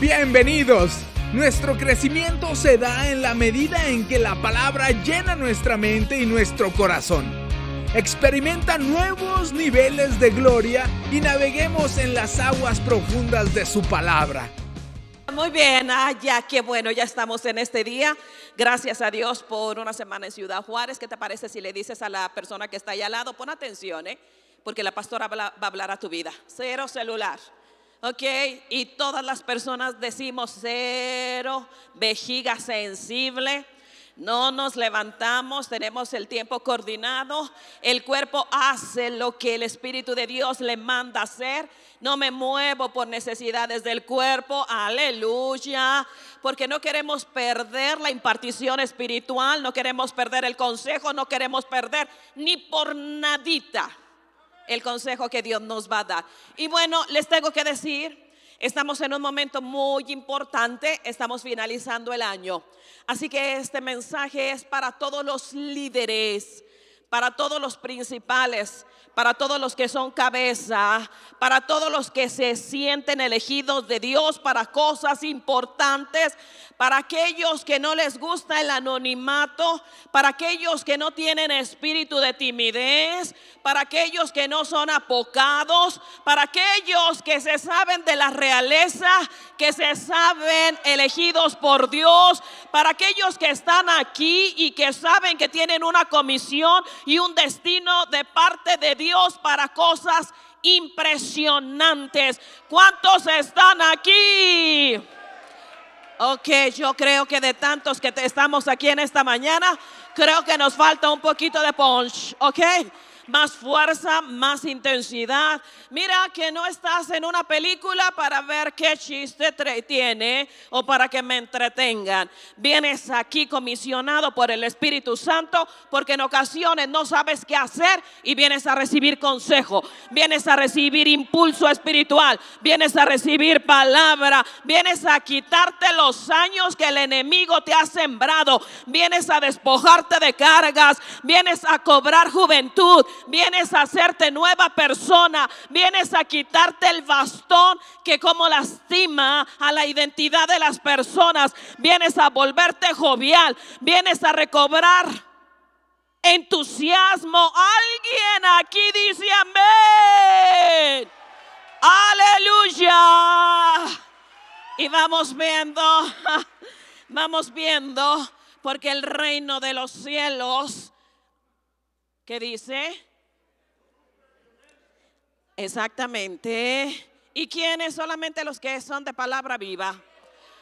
Bienvenidos. Nuestro crecimiento se da en la medida en que la palabra llena nuestra mente y nuestro corazón. Experimenta nuevos niveles de gloria y naveguemos en las aguas profundas de su palabra. Muy bien, ah, ya qué bueno, ya estamos en este día. Gracias a Dios por una semana en Ciudad Juárez. ¿Qué te parece si le dices a la persona que está ahí al lado? Pon atención, ¿eh? porque la pastora va a hablar a tu vida. Cero celular. ¿Ok? Y todas las personas decimos cero, vejiga sensible. No nos levantamos, tenemos el tiempo coordinado. El cuerpo hace lo que el Espíritu de Dios le manda hacer. No me muevo por necesidades del cuerpo. Aleluya. Porque no queremos perder la impartición espiritual, no queremos perder el consejo, no queremos perder ni por nadita el consejo que Dios nos va a dar. Y bueno, les tengo que decir, estamos en un momento muy importante, estamos finalizando el año. Así que este mensaje es para todos los líderes, para todos los principales, para todos los que son cabeza, para todos los que se sienten elegidos de Dios para cosas importantes, para aquellos que no les gusta el anonimato, para aquellos que no tienen espíritu de timidez, para aquellos que no son apocados, para aquellos que se saben de la realeza, que se saben elegidos por Dios, para aquellos que están aquí y que saben que tienen una comisión y un destino de parte de Dios para cosas impresionantes. ¿Cuántos están aquí? Ok, yo creo que de tantos que estamos aquí en esta mañana, creo que nos falta un poquito de punch, ok más fuerza, más intensidad. Mira que no estás en una película para ver qué chiste tiene o para que me entretengan. Vienes aquí comisionado por el Espíritu Santo porque en ocasiones no sabes qué hacer y vienes a recibir consejo, vienes a recibir impulso espiritual, vienes a recibir palabra, vienes a quitarte los años que el enemigo te ha sembrado, vienes a despojarte de cargas, vienes a cobrar juventud, vienes a hacerte nueva persona, vienes a quitarte el bastón que como lastima a la identidad de las personas, vienes a volverte jovial, vienes a recobrar entusiasmo. Alguien aquí dice amén. Aleluya. Y vamos viendo, vamos viendo, porque el reino de los cielos, ¿qué dice? Exactamente. ¿Y quiénes? Solamente los que son de palabra viva.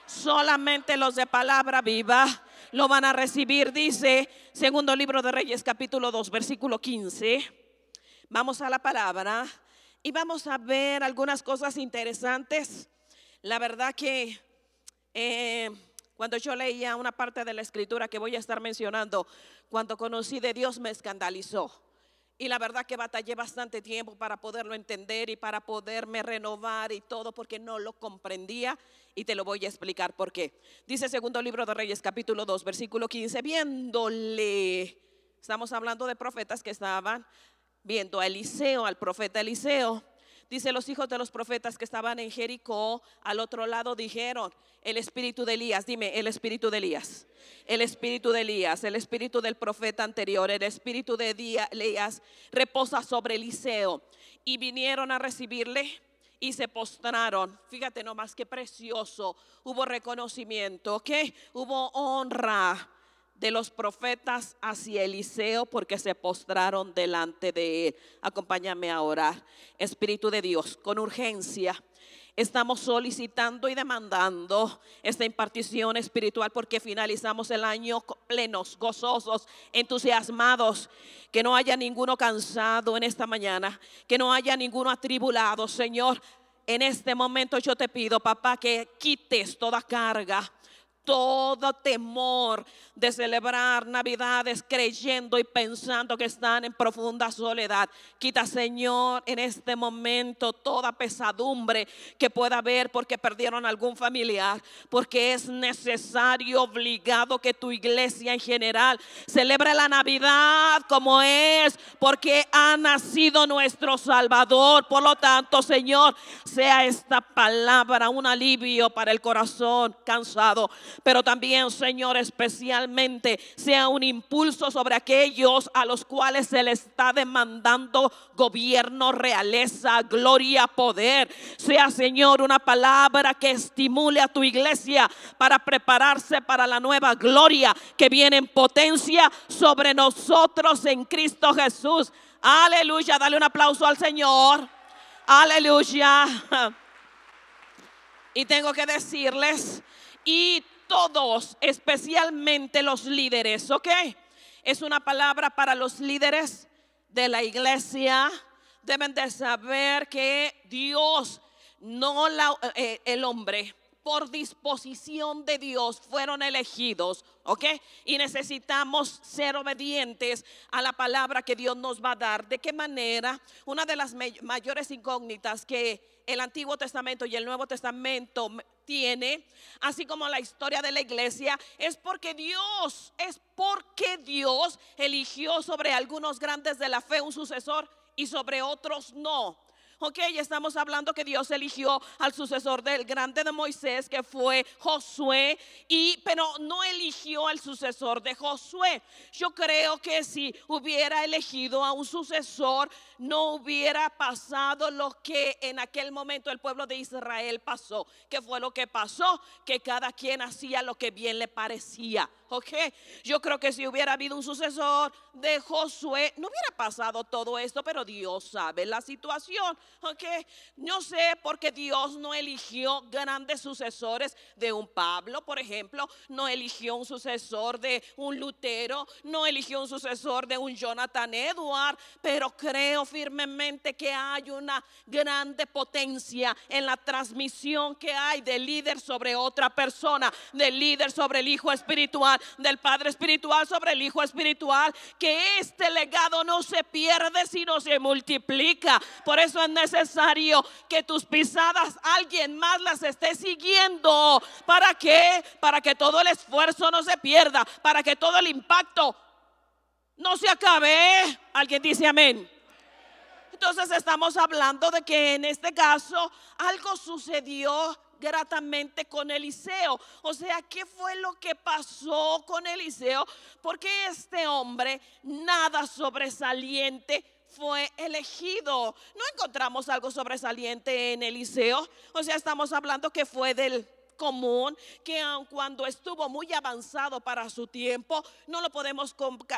Solamente los de palabra viva lo van a recibir, dice segundo libro de Reyes capítulo 2, versículo 15. Vamos a la palabra y vamos a ver algunas cosas interesantes. La verdad que eh, cuando yo leía una parte de la escritura que voy a estar mencionando, cuando conocí de Dios me escandalizó. Y la verdad que batallé bastante tiempo para poderlo entender y para poderme renovar y todo porque no lo comprendía y te lo voy a explicar por qué. Dice segundo libro de Reyes capítulo 2 versículo 15, viéndole, estamos hablando de profetas que estaban viendo a Eliseo, al profeta Eliseo Dice, los hijos de los profetas que estaban en Jericó, al otro lado dijeron, el espíritu de Elías, dime, el espíritu de Elías, el espíritu de Elías, el espíritu del profeta anterior, el espíritu de Elías reposa sobre Eliseo. Y vinieron a recibirle y se postraron. Fíjate nomás qué precioso. Hubo reconocimiento, ¿ok? Hubo honra de los profetas hacia Eliseo porque se postraron delante de él. Acompáñame a orar. Espíritu de Dios, con urgencia. Estamos solicitando y demandando esta impartición espiritual porque finalizamos el año plenos, gozosos, entusiasmados. Que no haya ninguno cansado en esta mañana, que no haya ninguno atribulado, Señor. En este momento yo te pido, papá, que quites toda carga, todo temor de celebrar Navidades creyendo y pensando que están en profunda soledad. Quita, Señor, en este momento toda pesadumbre que pueda haber porque perdieron algún familiar, porque es necesario, obligado que tu iglesia en general celebre la Navidad como es, porque ha nacido nuestro Salvador. Por lo tanto, Señor, sea esta palabra un alivio para el corazón cansado pero también, Señor, especialmente sea un impulso sobre aquellos a los cuales se le está demandando gobierno, realeza, gloria, poder. Sea, Señor, una palabra que estimule a tu iglesia para prepararse para la nueva gloria que viene en potencia sobre nosotros en Cristo Jesús. Aleluya, dale un aplauso al Señor. Aleluya. Y tengo que decirles, y todos, especialmente los líderes, ¿ok? Es una palabra para los líderes de la iglesia. Deben de saber que Dios, no eh, el hombre, por disposición de Dios fueron elegidos, ¿ok? Y necesitamos ser obedientes a la palabra que Dios nos va a dar. ¿De qué manera? Una de las mayores incógnitas que el Antiguo Testamento y el Nuevo Testamento tiene, así como la historia de la iglesia, es porque Dios, es porque Dios eligió sobre algunos grandes de la fe un sucesor y sobre otros no. Ok, estamos hablando que Dios eligió al sucesor del grande de Moisés, que fue Josué, y, pero no eligió al sucesor de Josué. Yo creo que si hubiera elegido a un sucesor, no hubiera pasado lo que en aquel momento el pueblo de Israel pasó. ¿Qué fue lo que pasó? Que cada quien hacía lo que bien le parecía. Ok, yo creo que si hubiera habido un sucesor de Josué, no hubiera pasado todo esto, pero Dios sabe la situación. Ok, no sé por qué Dios no eligió grandes sucesores de un Pablo, por ejemplo, no eligió un sucesor de un Lutero, no eligió un sucesor de un Jonathan Edward, pero creo firmemente que hay una grande potencia en la transmisión que hay de líder sobre otra persona, de líder sobre el hijo espiritual del Padre Espiritual sobre el Hijo Espiritual, que este legado no se pierde, sino se multiplica. Por eso es necesario que tus pisadas alguien más las esté siguiendo. ¿Para qué? Para que todo el esfuerzo no se pierda, para que todo el impacto no se acabe. Alguien dice amén. Entonces estamos hablando de que en este caso algo sucedió gratamente con Eliseo. O sea, ¿qué fue lo que pasó con Eliseo? Porque este hombre, nada sobresaliente, fue elegido. No encontramos algo sobresaliente en Eliseo. O sea, estamos hablando que fue del común que aun cuando estuvo muy avanzado para su tiempo, no lo podemos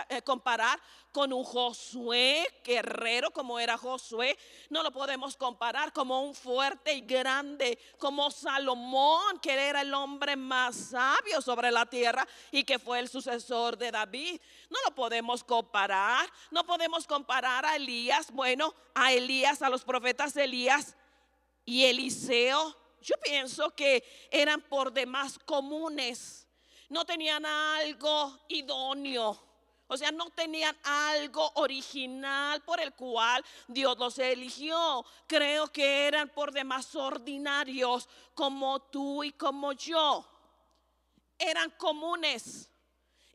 eh, comparar con un Josué guerrero como era Josué, no lo podemos comparar como un fuerte y grande como Salomón, que era el hombre más sabio sobre la tierra y que fue el sucesor de David. No lo podemos comparar, no podemos comparar a Elías, bueno, a Elías, a los profetas Elías y Eliseo yo pienso que eran por demás comunes, no tenían algo idóneo. O sea, no tenían algo original por el cual Dios los eligió. Creo que eran por demás ordinarios como tú y como yo. Eran comunes.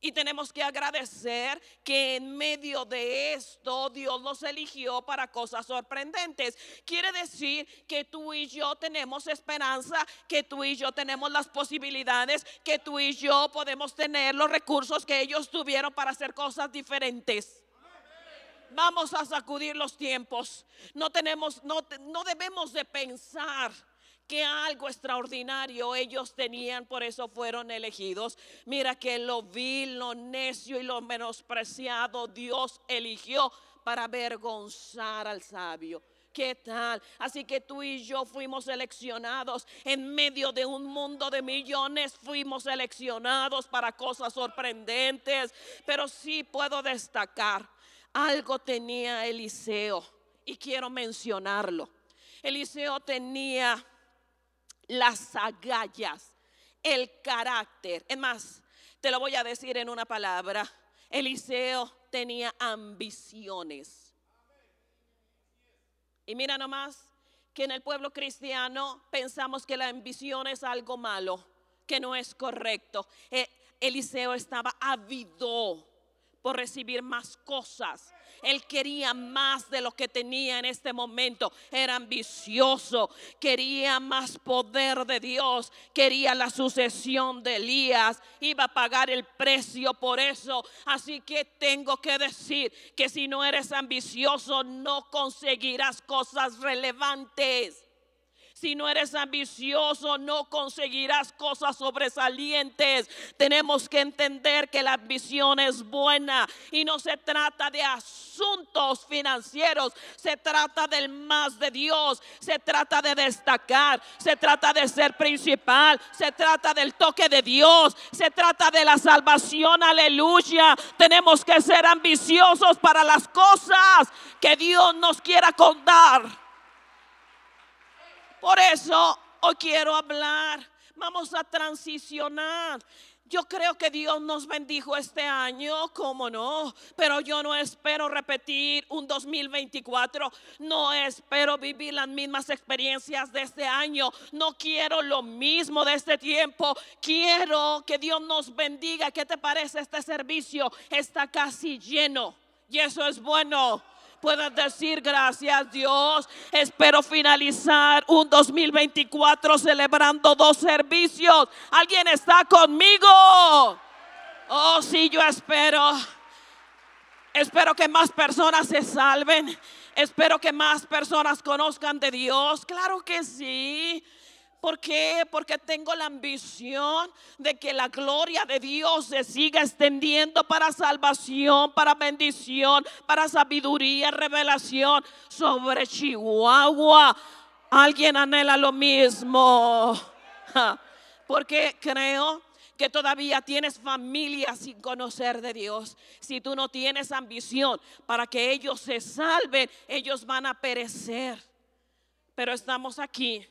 Y tenemos que agradecer que en medio de esto Dios los eligió para cosas sorprendentes. Quiere decir que tú y yo tenemos esperanza, que tú y yo tenemos las posibilidades, que tú y yo podemos tener los recursos que ellos tuvieron para hacer cosas diferentes. Vamos a sacudir los tiempos. No tenemos, no, no debemos de pensar que algo extraordinario ellos tenían, por eso fueron elegidos. Mira que lo vil, lo necio y lo menospreciado Dios eligió para avergonzar al sabio. ¿Qué tal? Así que tú y yo fuimos seleccionados en medio de un mundo de millones, fuimos seleccionados para cosas sorprendentes, pero sí puedo destacar, algo tenía Eliseo y quiero mencionarlo. Eliseo tenía las agallas, el carácter. Es más, te lo voy a decir en una palabra. Eliseo tenía ambiciones. Y mira nomás que en el pueblo cristiano pensamos que la ambición es algo malo, que no es correcto. Eh, Eliseo estaba ávido por recibir más cosas. Él quería más de lo que tenía en este momento. Era ambicioso, quería más poder de Dios, quería la sucesión de Elías, iba a pagar el precio por eso. Así que tengo que decir que si no eres ambicioso no conseguirás cosas relevantes. Si no eres ambicioso, no conseguirás cosas sobresalientes. Tenemos que entender que la ambición es buena y no se trata de asuntos financieros, se trata del más de Dios, se trata de destacar, se trata de ser principal, se trata del toque de Dios, se trata de la salvación, aleluya. Tenemos que ser ambiciosos para las cosas que Dios nos quiera contar. Por eso hoy quiero hablar. Vamos a transicionar. Yo creo que Dios nos bendijo este año, cómo no, pero yo no espero repetir un 2024, no espero vivir las mismas experiencias de este año, no quiero lo mismo de este tiempo, quiero que Dios nos bendiga. ¿Qué te parece este servicio? Está casi lleno y eso es bueno puedas decir gracias Dios. Espero finalizar un 2024 celebrando dos servicios. ¿Alguien está conmigo? Oh, sí, yo espero. Espero que más personas se salven. Espero que más personas conozcan de Dios. Claro que sí. ¿Por qué? Porque tengo la ambición de que la gloria de Dios se siga extendiendo para salvación, para bendición, para sabiduría, revelación sobre Chihuahua. Alguien anhela lo mismo. Porque creo que todavía tienes familia sin conocer de Dios. Si tú no tienes ambición para que ellos se salven, ellos van a perecer. Pero estamos aquí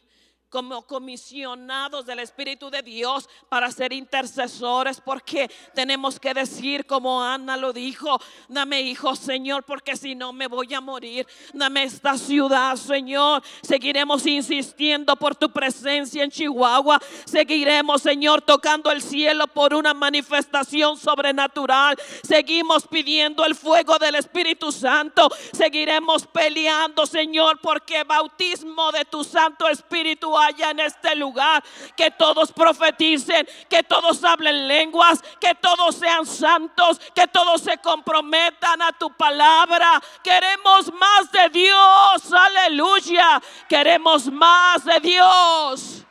como comisionados del Espíritu de Dios para ser intercesores, porque tenemos que decir como Ana lo dijo, dame hijo Señor, porque si no me voy a morir, dame esta ciudad Señor, seguiremos insistiendo por tu presencia en Chihuahua, seguiremos Señor tocando el cielo por una manifestación sobrenatural, seguimos pidiendo el fuego del Espíritu Santo, seguiremos peleando Señor, porque bautismo de tu Santo Espíritu haya en este lugar. Que todos profeticen, que todos hablen lenguas, que todos sean santos, que todos se comprometan a tu palabra. Queremos más de Dios, aleluya. Queremos más de Dios.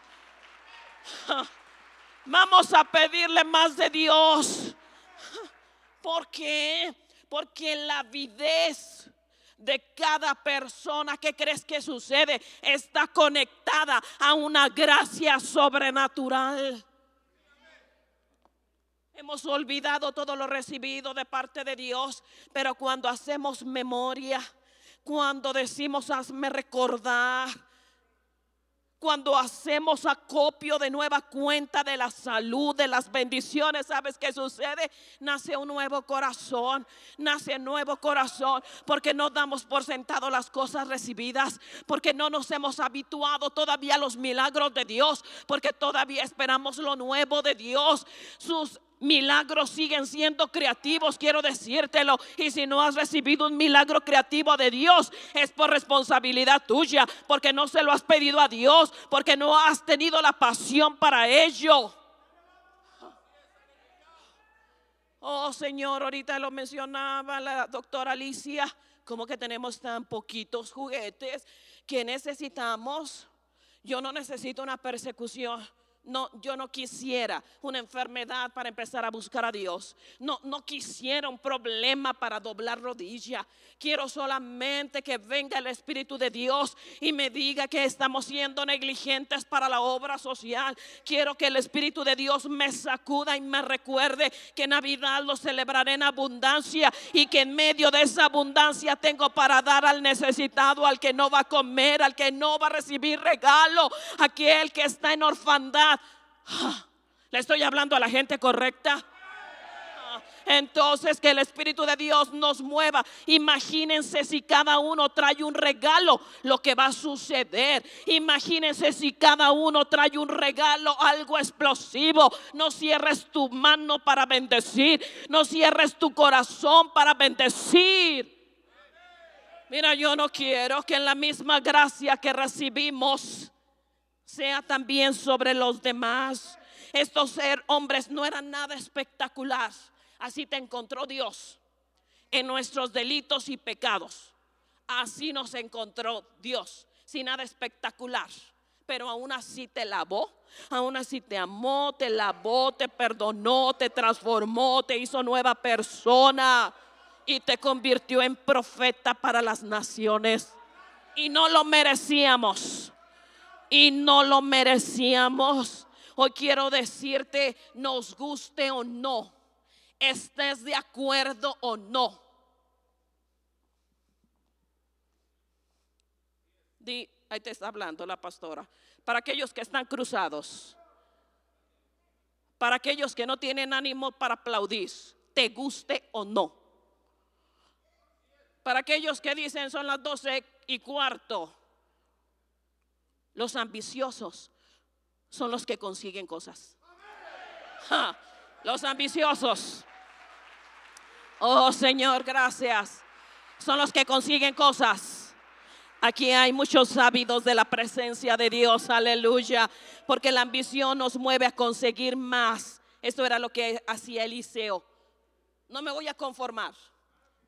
Vamos a pedirle más de Dios. ¿Por qué? Porque la avidez de cada persona que crees que sucede está conectada a una gracia sobrenatural. Hemos olvidado todo lo recibido de parte de Dios, pero cuando hacemos memoria, cuando decimos hazme recordar, cuando hacemos acopio de nueva cuenta de la salud, de las bendiciones, ¿sabes qué sucede? Nace un nuevo corazón, nace un nuevo corazón, porque no damos por sentado las cosas recibidas, porque no nos hemos habituado todavía a los milagros de Dios, porque todavía esperamos lo nuevo de Dios. Sus milagros siguen siendo creativos, quiero decírtelo. Y si no has recibido un milagro creativo de Dios, es por responsabilidad tuya, porque no se lo has pedido a Dios, porque no has tenido la pasión para ello. Oh Señor, ahorita lo mencionaba la doctora Alicia, como que tenemos tan poquitos juguetes que necesitamos. Yo no necesito una persecución no, yo no quisiera una enfermedad para empezar a buscar a Dios. No, no quisiera un problema para doblar rodilla. Quiero solamente que venga el Espíritu de Dios y me diga que estamos siendo negligentes para la obra social. Quiero que el Espíritu de Dios me sacuda y me recuerde que Navidad lo celebraré en abundancia y que en medio de esa abundancia tengo para dar al necesitado, al que no va a comer, al que no va a recibir regalo, aquel que está en orfandad Le estoy hablando a la gente correcta. Entonces que el Espíritu de Dios nos mueva. Imagínense si cada uno trae un regalo, lo que va a suceder. Imagínense si cada uno trae un regalo, algo explosivo. No cierres tu mano para bendecir. No cierres tu corazón para bendecir. Mira, yo no quiero que en la misma gracia que recibimos sea también sobre los demás. Estos ser hombres no eran nada espectacular. Así te encontró Dios en nuestros delitos y pecados. Así nos encontró Dios, sin nada espectacular. Pero aún así te lavó, aún así te amó, te lavó, te perdonó, te transformó, te hizo nueva persona y te convirtió en profeta para las naciones. Y no lo merecíamos. Y no lo merecíamos. Hoy quiero decirte, nos guste o no, estés de acuerdo o no. Di, ahí te está hablando la pastora. Para aquellos que están cruzados, para aquellos que no tienen ánimo para aplaudir, te guste o no. Para aquellos que dicen son las doce y cuarto, los ambiciosos son los que consiguen cosas. los ambiciosos. Oh Señor, gracias. Son los que consiguen cosas. Aquí hay muchos ávidos de la presencia de Dios, aleluya, porque la ambición nos mueve a conseguir más. Esto era lo que hacía Eliseo. No me voy a conformar,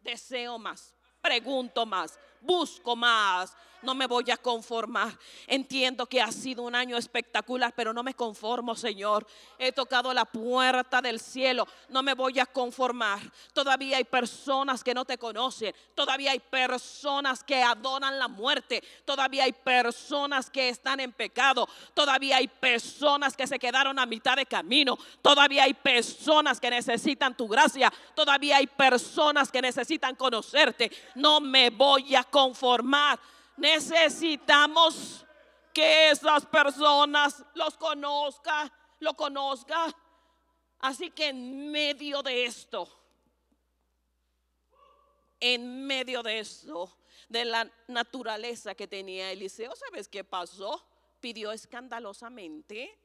deseo más, pregunto más, busco más, no me voy a conformar. Entiendo que ha sido un año espectacular, pero no me conformo, Señor. He tocado la puerta del cielo, no me voy a conformar. Todavía hay personas que no te conocen, todavía hay personas que adoran la muerte, todavía hay personas que están en pecado, todavía hay personas que se quedaron a mitad de camino, todavía hay personas que necesitan tu gracia, todavía hay personas que necesitan conocerte. No me voy a conformar necesitamos que esas personas los conozca, lo conozca. Así que en medio de esto, en medio de eso, de la naturaleza que tenía Eliseo, ¿sabes qué pasó? Pidió escandalosamente.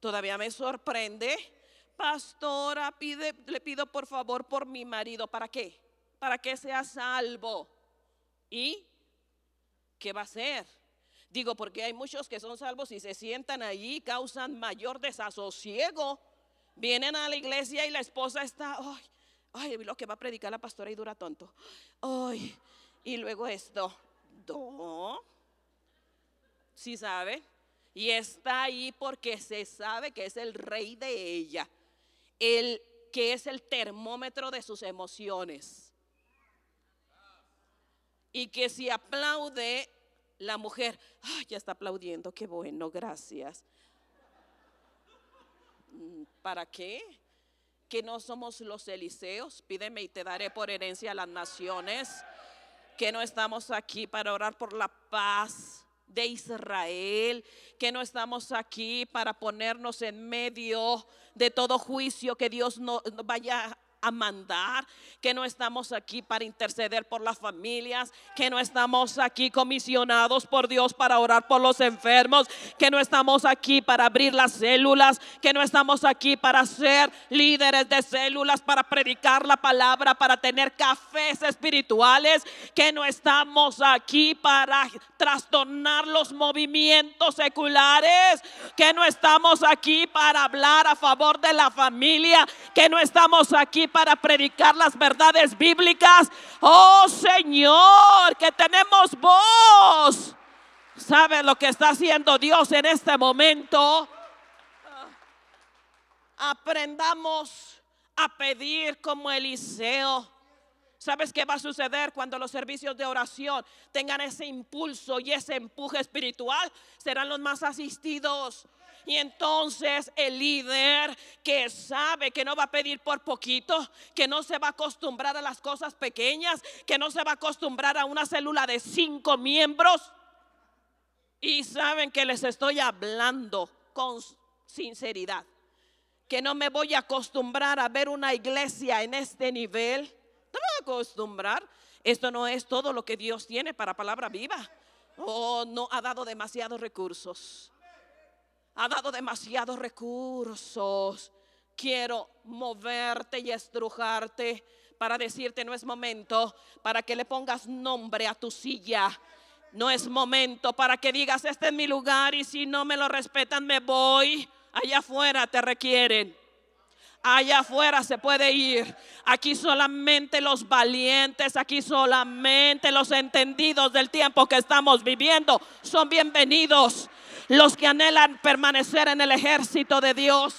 Todavía me sorprende. Pastora, pide, le pido por favor por mi marido. ¿Para qué? Para que sea salvo. ¿Y qué va a hacer? Digo, porque hay muchos que son salvos y se sientan allí, causan mayor desasosiego. Vienen a la iglesia y la esposa está, ay, ay, lo que va a predicar la pastora y dura tonto. Ay, y luego esto, no, ¿sí sabe? Y está ahí porque se sabe que es el rey de ella, el que es el termómetro de sus emociones y que si aplaude la mujer, ya está aplaudiendo, qué bueno, gracias. Mm, ¿Para qué? Que no somos los Eliseos, pídeme y te daré por herencia a las naciones, que no estamos aquí para orar por la paz de Israel, que no estamos aquí para ponernos en medio de todo juicio que Dios no vaya a mandar, que no estamos aquí para interceder por las familias, que no estamos aquí comisionados por Dios para orar por los enfermos, que no estamos aquí para abrir las células, que no estamos aquí para ser líderes de células, para predicar la palabra, para tener cafés espirituales, que no estamos aquí para trastornar los movimientos seculares, que no estamos aquí para hablar a favor de la familia, que no estamos aquí para predicar las verdades bíblicas. Oh Señor, que tenemos voz. ¿Sabe lo que está haciendo Dios en este momento? Aprendamos a pedir como Eliseo. ¿Sabes qué va a suceder cuando los servicios de oración tengan ese impulso y ese empuje espiritual? Serán los más asistidos. Y entonces el líder que sabe que no va a pedir por poquito, que no se va a acostumbrar a las cosas pequeñas, que no se va a acostumbrar a una célula de cinco miembros. Y saben que les estoy hablando con sinceridad que no me voy a acostumbrar a ver una iglesia en este nivel. Acostumbrar. Esto no es todo lo que Dios tiene para palabra viva. Oh, no, ha dado demasiados recursos. Ha dado demasiados recursos. Quiero moverte y estrujarte para decirte no es momento para que le pongas nombre a tu silla. No es momento para que digas este es mi lugar y si no me lo respetan me voy. Allá afuera te requieren. Allá afuera se puede ir. Aquí solamente los valientes, aquí solamente los entendidos del tiempo que estamos viviendo son bienvenidos. Los que anhelan permanecer en el ejército de Dios.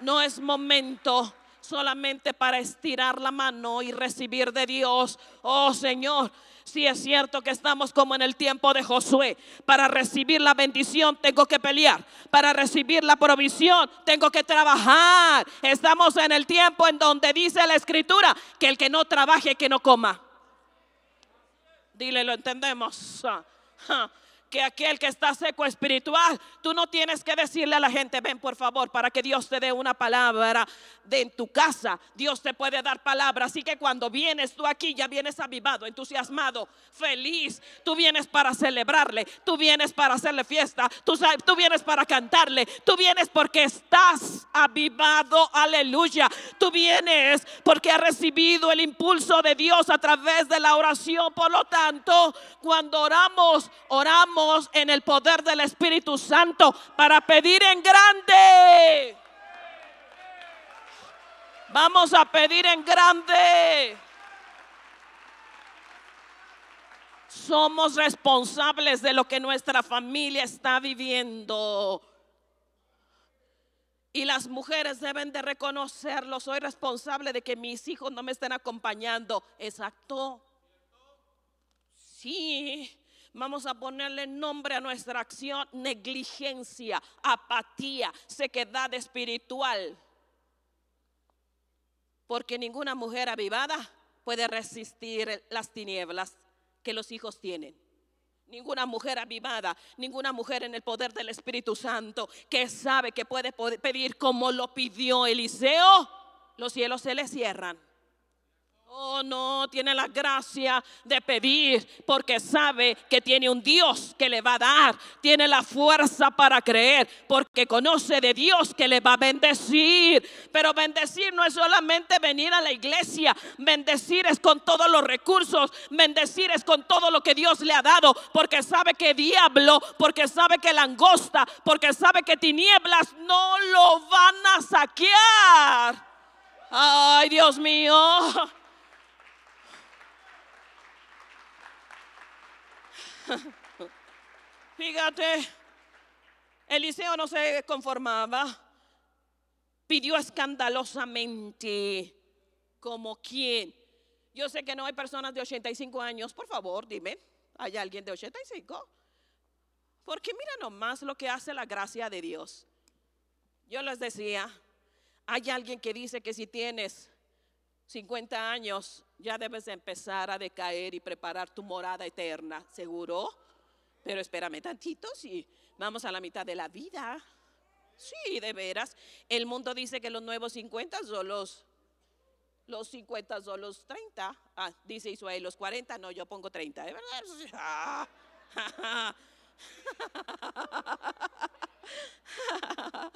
No es momento solamente para estirar la mano y recibir de Dios. Oh Señor, si es cierto que estamos como en el tiempo de Josué. Para recibir la bendición tengo que pelear. Para recibir la provisión tengo que trabajar. Estamos en el tiempo en donde dice la escritura que el que no trabaje, que no coma. Dile, lo entendemos que aquel que está seco espiritual, tú no tienes que decirle a la gente, ven por favor, para que Dios te dé una palabra de en tu casa. Dios te puede dar palabra. Así que cuando vienes tú aquí, ya vienes avivado, entusiasmado, feliz. Tú vienes para celebrarle, tú vienes para hacerle fiesta, tú, tú vienes para cantarle, tú vienes porque estás avivado, aleluya. Tú vienes porque has recibido el impulso de Dios a través de la oración. Por lo tanto, cuando oramos, oramos en el poder del Espíritu Santo para pedir en grande. Vamos a pedir en grande. Somos responsables de lo que nuestra familia está viviendo. Y las mujeres deben de reconocerlo. Soy responsable de que mis hijos no me estén acompañando. Exacto. Sí, Vamos a ponerle nombre a nuestra acción, negligencia, apatía, sequedad espiritual. Porque ninguna mujer avivada puede resistir las tinieblas que los hijos tienen. Ninguna mujer avivada, ninguna mujer en el poder del Espíritu Santo que sabe que puede pedir como lo pidió Eliseo, los cielos se le cierran. Oh, no, tiene la gracia de pedir porque sabe que tiene un Dios que le va a dar. Tiene la fuerza para creer porque conoce de Dios que le va a bendecir. Pero bendecir no es solamente venir a la iglesia. Bendecir es con todos los recursos. Bendecir es con todo lo que Dios le ha dado. Porque sabe que diablo, porque sabe que langosta, porque sabe que tinieblas no lo van a saquear. Ay, Dios mío. Fíjate, Eliseo no se conformaba, pidió escandalosamente, como quien. Yo sé que no hay personas de 85 años, por favor, dime, ¿hay alguien de 85? Porque mira nomás lo que hace la gracia de Dios. Yo les decía, hay alguien que dice que si tienes 50 años ya debes empezar a decaer y preparar tu morada eterna, ¿seguro? Pero espérame tantito, si vamos a la mitad de la vida. Sí, de veras. El mundo dice que los nuevos 50 son los, los 50 son los 30. Ah, dice Israel, los 40, no, yo pongo 30. ¿De verdad?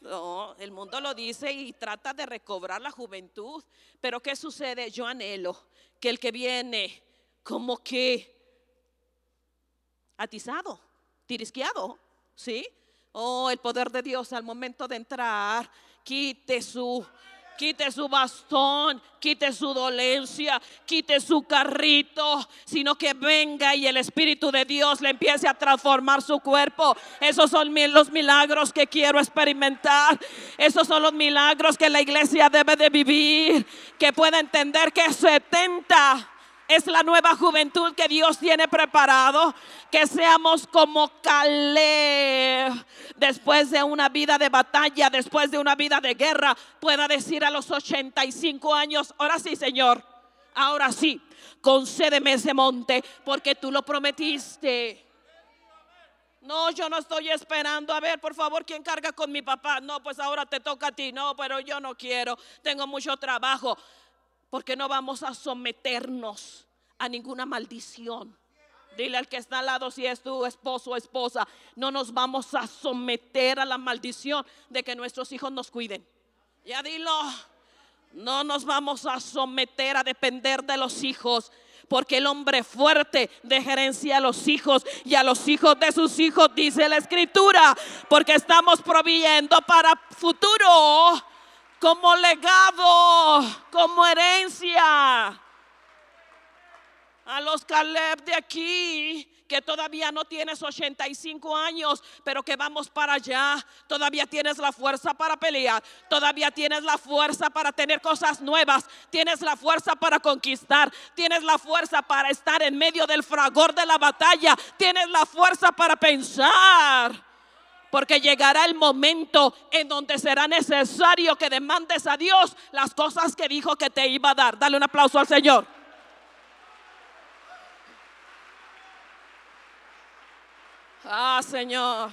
No, el mundo lo dice y trata de recobrar la juventud. Pero ¿qué sucede? Yo anhelo que el que viene como que atizado, tirisqueado, ¿sí? Oh, el poder de Dios al momento de entrar, quite su quite su bastón, quite su dolencia, quite su carrito, sino que venga y el Espíritu de Dios le empiece a transformar su cuerpo. Esos son los milagros que quiero experimentar. Esos son los milagros que la iglesia debe de vivir, que pueda entender que 70 es la nueva juventud que Dios tiene preparado. Que seamos como Caleb. Después de una vida de batalla, después de una vida de guerra, pueda decir a los 85 años, ahora sí, Señor, ahora sí, concédeme ese monte porque tú lo prometiste. No, yo no estoy esperando. A ver, por favor, ¿quién carga con mi papá? No, pues ahora te toca a ti. No, pero yo no quiero. Tengo mucho trabajo. Porque no vamos a someternos a ninguna maldición. Dile al que está al lado si es tu esposo o esposa, no nos vamos a someter a la maldición de que nuestros hijos nos cuiden. Ya dilo, no nos vamos a someter a depender de los hijos. Porque el hombre fuerte de gerencia a los hijos y a los hijos de sus hijos, dice la escritura. Porque estamos proveyendo para futuro, como legado, como herencia. A los Caleb de aquí, que todavía no tienes 85 años, pero que vamos para allá. Todavía tienes la fuerza para pelear, todavía tienes la fuerza para tener cosas nuevas, tienes la fuerza para conquistar, tienes la fuerza para estar en medio del fragor de la batalla, tienes la fuerza para pensar. Porque llegará el momento en donde será necesario que demandes a Dios las cosas que dijo que te iba a dar. Dale un aplauso al Señor. Ah, Señor.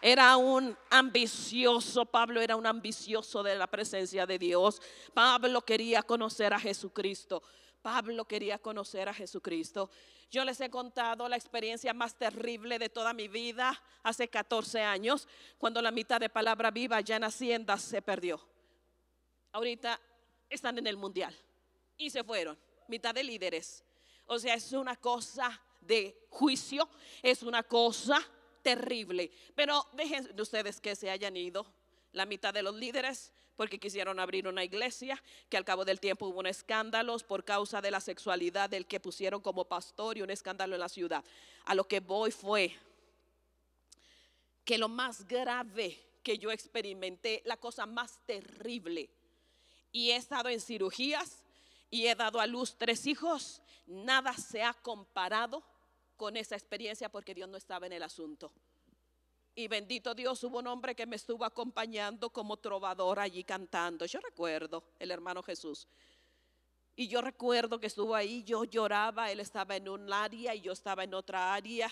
Era un ambicioso, Pablo era un ambicioso de la presencia de Dios. Pablo quería conocer a Jesucristo. Pablo quería conocer a Jesucristo. Yo les he contado la experiencia más terrible de toda mi vida hace 14 años, cuando la mitad de palabra viva ya en Hacienda se perdió. Ahorita están en el mundial y se fueron, mitad de líderes. O sea, es una cosa de juicio es una cosa terrible. Pero dejen de ustedes que se hayan ido la mitad de los líderes porque quisieron abrir una iglesia, que al cabo del tiempo hubo un escándalo por causa de la sexualidad del que pusieron como pastor y un escándalo en la ciudad. A lo que voy fue que lo más grave que yo experimenté, la cosa más terrible, y he estado en cirugías y he dado a luz tres hijos, nada se ha comparado con esa experiencia porque Dios no estaba en el asunto. Y bendito Dios, hubo un hombre que me estuvo acompañando como trovador allí cantando. Yo recuerdo, el hermano Jesús. Y yo recuerdo que estuvo ahí, yo lloraba, él estaba en un área y yo estaba en otra área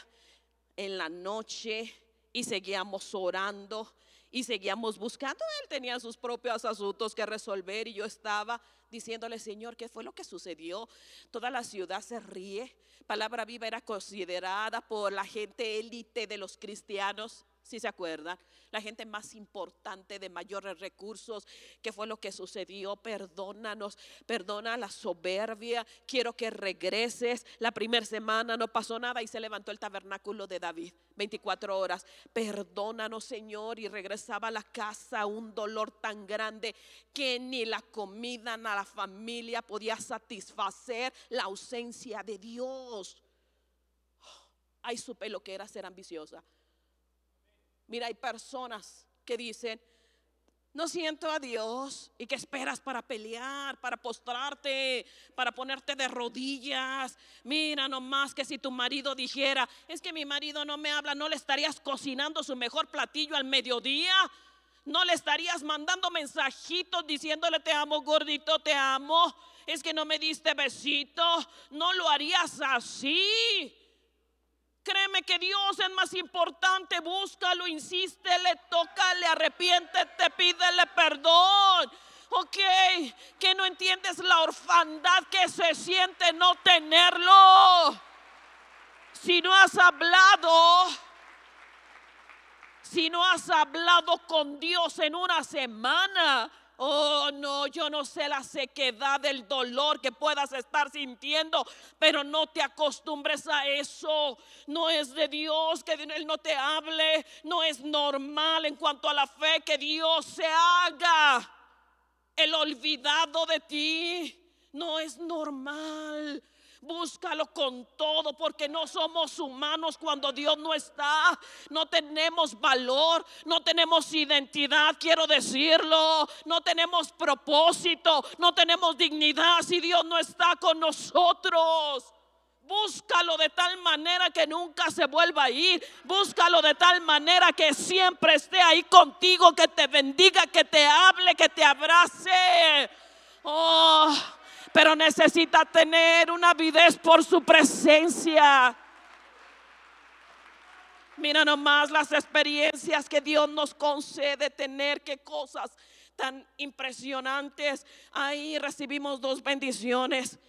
en la noche y seguíamos orando y seguíamos buscando. Él tenía sus propios asuntos que resolver y yo estaba diciéndole, Señor, ¿qué fue lo que sucedió? Toda la ciudad se ríe. Palabra viva era considerada por la gente élite de los cristianos si se acuerdan, la gente más importante de mayores recursos, que fue lo que sucedió, perdónanos, perdona la soberbia, quiero que regreses, la primera semana no pasó nada y se levantó el tabernáculo de David, 24 horas, perdónanos Señor, y regresaba a la casa un dolor tan grande que ni la comida ni la familia podía satisfacer la ausencia de Dios. Ay, supe lo que era ser ambiciosa. Mira, hay personas que dicen, no siento a Dios y que esperas para pelear, para postrarte, para ponerte de rodillas. Mira nomás que si tu marido dijera, es que mi marido no me habla, no le estarías cocinando su mejor platillo al mediodía. No le estarías mandando mensajitos diciéndole te amo gordito, te amo. Es que no me diste besito. No lo harías así. Créeme que Dios es más importante. Búscalo, insístele, tócale, arrepiéntete, pídele perdón. Ok, que no entiendes la orfandad que se siente no tenerlo. Si no has hablado, si no has hablado con Dios en una semana, Oh, no, yo no sé la sequedad del dolor que puedas estar sintiendo, pero no te acostumbres a eso. No es de Dios que Él no te hable, no es normal en cuanto a la fe que Dios se haga el olvidado de ti. No es normal. Búscalo con todo porque no somos humanos cuando Dios no está. No tenemos valor, no tenemos identidad, quiero decirlo. No tenemos propósito, no tenemos dignidad si Dios no está con nosotros. Búscalo de tal manera que nunca se vuelva a ir. Búscalo de tal manera que siempre esté ahí contigo, que te bendiga, que te hable, que te abrace. Oh, pero necesita tener una avidez por su presencia. Mira nomás las experiencias que Dios nos concede tener, qué cosas tan impresionantes. Ahí recibimos dos bendiciones.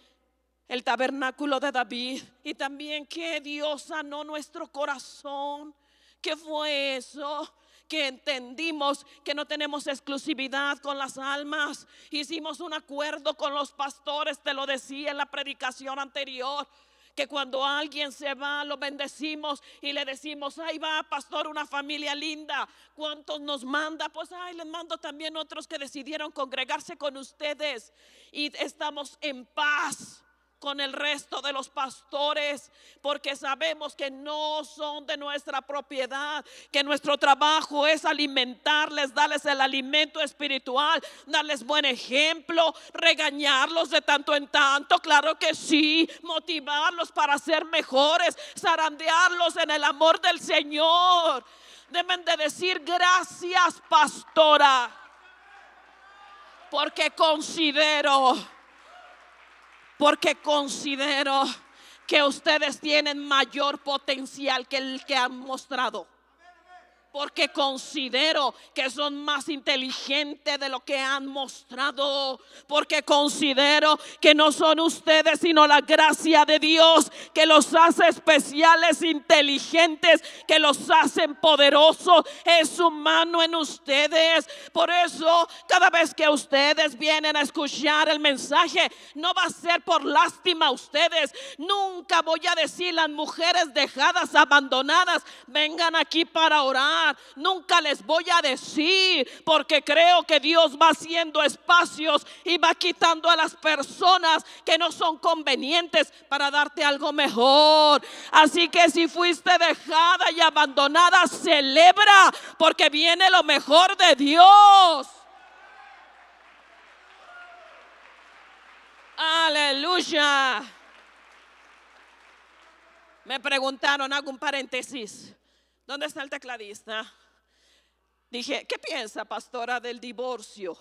El tabernáculo de David y también que Dios sanó nuestro corazón. ¿Qué fue eso? Que entendimos que no tenemos exclusividad con las almas. Hicimos un acuerdo con los pastores, te lo decía en la predicación anterior que cuando alguien se va, lo bendecimos y le decimos, ahí va, pastor, una familia linda. ¿Cuántos nos manda? Pues, ay, les mando también otros que decidieron congregarse con ustedes y estamos en paz con el resto de los pastores, porque sabemos que no son de nuestra propiedad, que nuestro trabajo es alimentarles, darles el alimento espiritual, darles buen ejemplo, regañarlos de tanto en tanto, claro que sí, motivarlos para ser mejores, zarandearlos en el amor del Señor. Deben de decir gracias, pastora, porque considero porque considero que ustedes tienen mayor potencial que el que han mostrado porque considero que son más inteligentes de lo que han mostrado, porque considero que no son ustedes, sino la gracia de Dios que los hace especiales, inteligentes, que los hacen poderosos, es su mano en ustedes. Por eso, cada vez que ustedes vienen a escuchar el mensaje, no va a ser por lástima a ustedes. Nunca voy a decir las mujeres dejadas, abandonadas, vengan aquí para orar nunca les voy a decir, porque creo que Dios va haciendo espacios y va quitando a las personas que no son convenientes para darte algo mejor. Así que si fuiste dejada y abandonada, celebra, porque viene lo mejor de Dios. Aleluya. Me preguntaron, hago un paréntesis. ¿Dónde está el tecladista? Dije, ¿qué piensa, pastora, del divorcio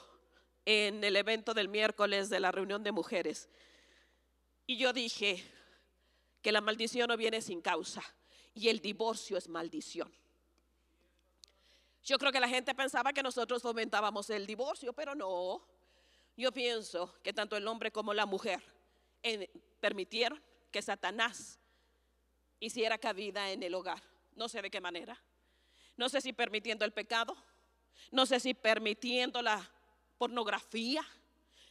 en el evento del miércoles de la reunión de mujeres? Y yo dije que la maldición no viene sin causa y el divorcio es maldición. Yo creo que la gente pensaba que nosotros fomentábamos el divorcio, pero no. Yo pienso que tanto el hombre como la mujer permitieron que Satanás hiciera cabida en el hogar no sé de qué manera. No sé si permitiendo el pecado, no sé si permitiendo la pornografía,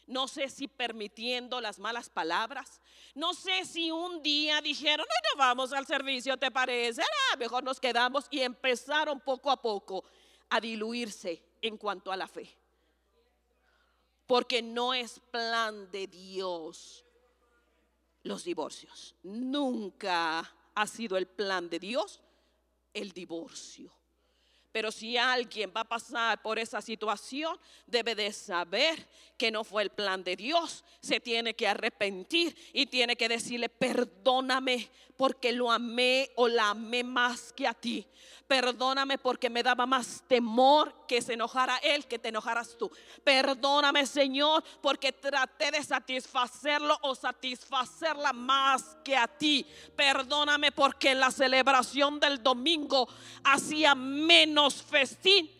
no sé si permitiendo las malas palabras, no sé si un día dijeron, no, no vamos al servicio, ¿te parece? Ah, mejor nos quedamos y empezaron poco a poco a diluirse en cuanto a la fe. Porque no es plan de Dios los divorcios. Nunca ha sido el plan de Dios el divorcio. Pero si alguien va a pasar por esa situación, debe de saber que no fue el plan de Dios. Se tiene que arrepentir y tiene que decirle, perdóname porque lo amé o la amé más que a ti. Perdóname porque me daba más temor que se enojara él que te enojaras tú. Perdóname, Señor, porque traté de satisfacerlo o satisfacerla más que a ti. Perdóname porque la celebración del domingo hacía menos festín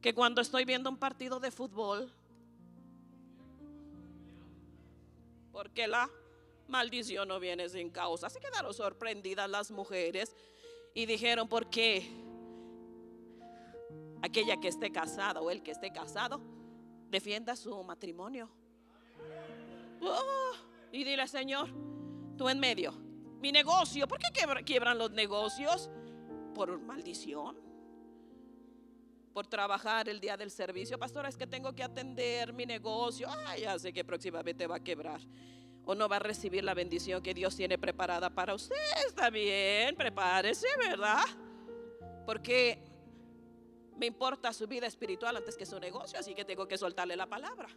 que cuando estoy viendo un partido de fútbol. Porque la maldición no viene sin causa. Se quedaron sorprendidas las mujeres y dijeron, ¿por qué aquella que esté casada o el que esté casado defienda su matrimonio? Oh, y dile, Señor, tú en medio, mi negocio, ¿por qué quiebran los negocios? Por maldición. Por trabajar el día del servicio. Pastora, es que tengo que atender mi negocio. Ay, ya sé que próximamente va a quebrar o no va a recibir la bendición que Dios tiene preparada para usted. Está bien, prepárese, ¿verdad? Porque me importa su vida espiritual antes que su negocio, así que tengo que soltarle la palabra.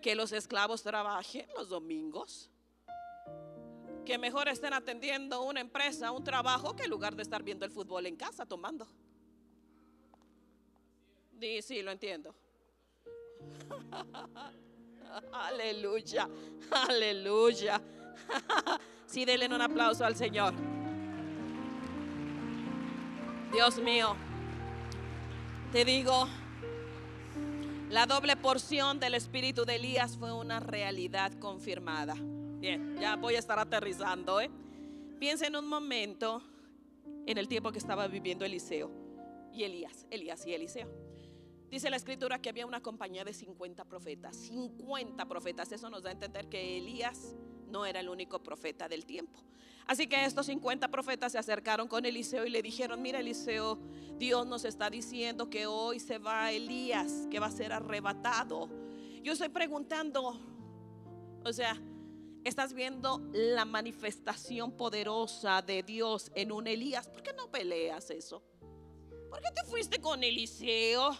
Que los esclavos trabajen los domingos. Que mejor estén atendiendo una empresa, un trabajo, que en lugar de estar viendo el fútbol en casa tomando. Sí, sí, lo entiendo. Aleluya, aleluya. Sí, denle un aplauso al Señor. Dios mío, te digo, la doble porción del espíritu de Elías fue una realidad confirmada. Bien, ya voy a estar aterrizando. ¿eh? Piensa en un momento en el tiempo que estaba viviendo Eliseo y Elías, Elías y Eliseo. Dice la escritura que había una compañía de 50 profetas, 50 profetas. Eso nos da a entender que Elías no era el único profeta del tiempo. Así que estos 50 profetas se acercaron con Eliseo y le dijeron, mira Eliseo, Dios nos está diciendo que hoy se va Elías, que va a ser arrebatado. Yo estoy preguntando, o sea, estás viendo la manifestación poderosa de Dios en un Elías. ¿Por qué no peleas eso? ¿Por qué te fuiste con Eliseo?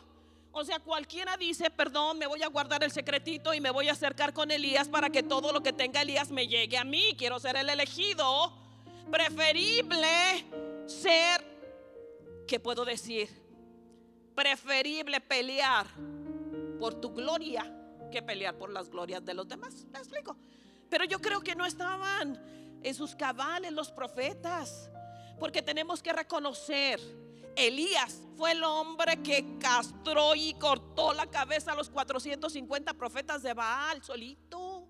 O sea, cualquiera dice, perdón, me voy a guardar el secretito y me voy a acercar con Elías para que todo lo que tenga Elías me llegue a mí. Quiero ser el elegido. Preferible ser, ¿qué puedo decir? Preferible pelear por tu gloria que pelear por las glorias de los demás. ¿Me explico? Pero yo creo que no estaban en sus cabales los profetas. Porque tenemos que reconocer Elías fue el hombre que castró y cortó la cabeza a los 450 profetas de Baal solito.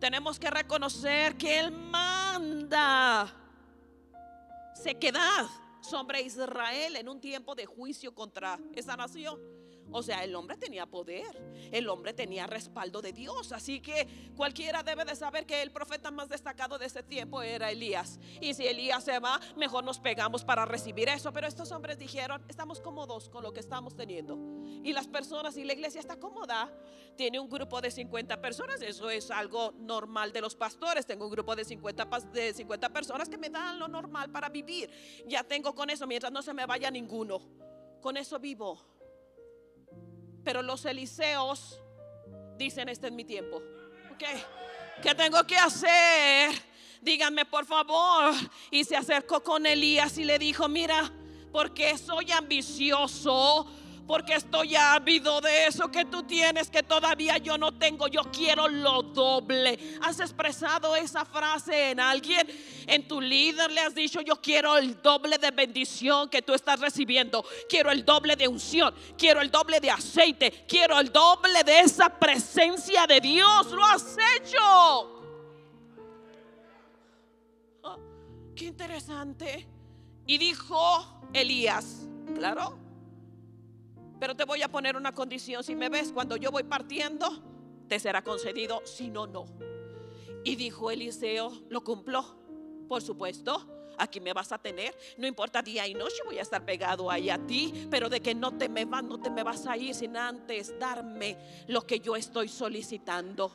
Tenemos que reconocer que Él manda sequedad sobre Israel en un tiempo de juicio contra esa nación. O sea, el hombre tenía poder, el hombre tenía respaldo de Dios. Así que cualquiera debe de saber que el profeta más destacado de ese tiempo era Elías. Y si Elías se va, mejor nos pegamos para recibir eso. Pero estos hombres dijeron, estamos cómodos con lo que estamos teniendo. Y las personas y la iglesia está cómoda. Tiene un grupo de 50 personas, eso es algo normal de los pastores. Tengo un grupo de 50, de 50 personas que me dan lo normal para vivir. Ya tengo con eso, mientras no se me vaya ninguno. Con eso vivo. Pero los Eliseos dicen, este es mi tiempo. ¿Qué tengo que hacer? Díganme por favor. Y se acercó con Elías y le dijo, mira, porque soy ambicioso porque estoy ávido de eso que tú tienes que todavía yo no tengo. Yo quiero lo doble. ¿Has expresado esa frase en alguien? En tu líder le has dicho, yo quiero el doble de bendición que tú estás recibiendo. Quiero el doble de unción. Quiero el doble de aceite. Quiero el doble de esa presencia de Dios. Lo has hecho. Ah, qué interesante. Y dijo Elías, claro, pero te voy a poner una condición. Si me ves cuando yo voy partiendo, te será concedido. Si no, no. Y dijo Eliseo, lo cumplió. Por supuesto, aquí me vas a tener. No importa día y noche, voy a estar pegado ahí a ti. Pero de que no te me vas, no te me vas a ir sin antes darme lo que yo estoy solicitando.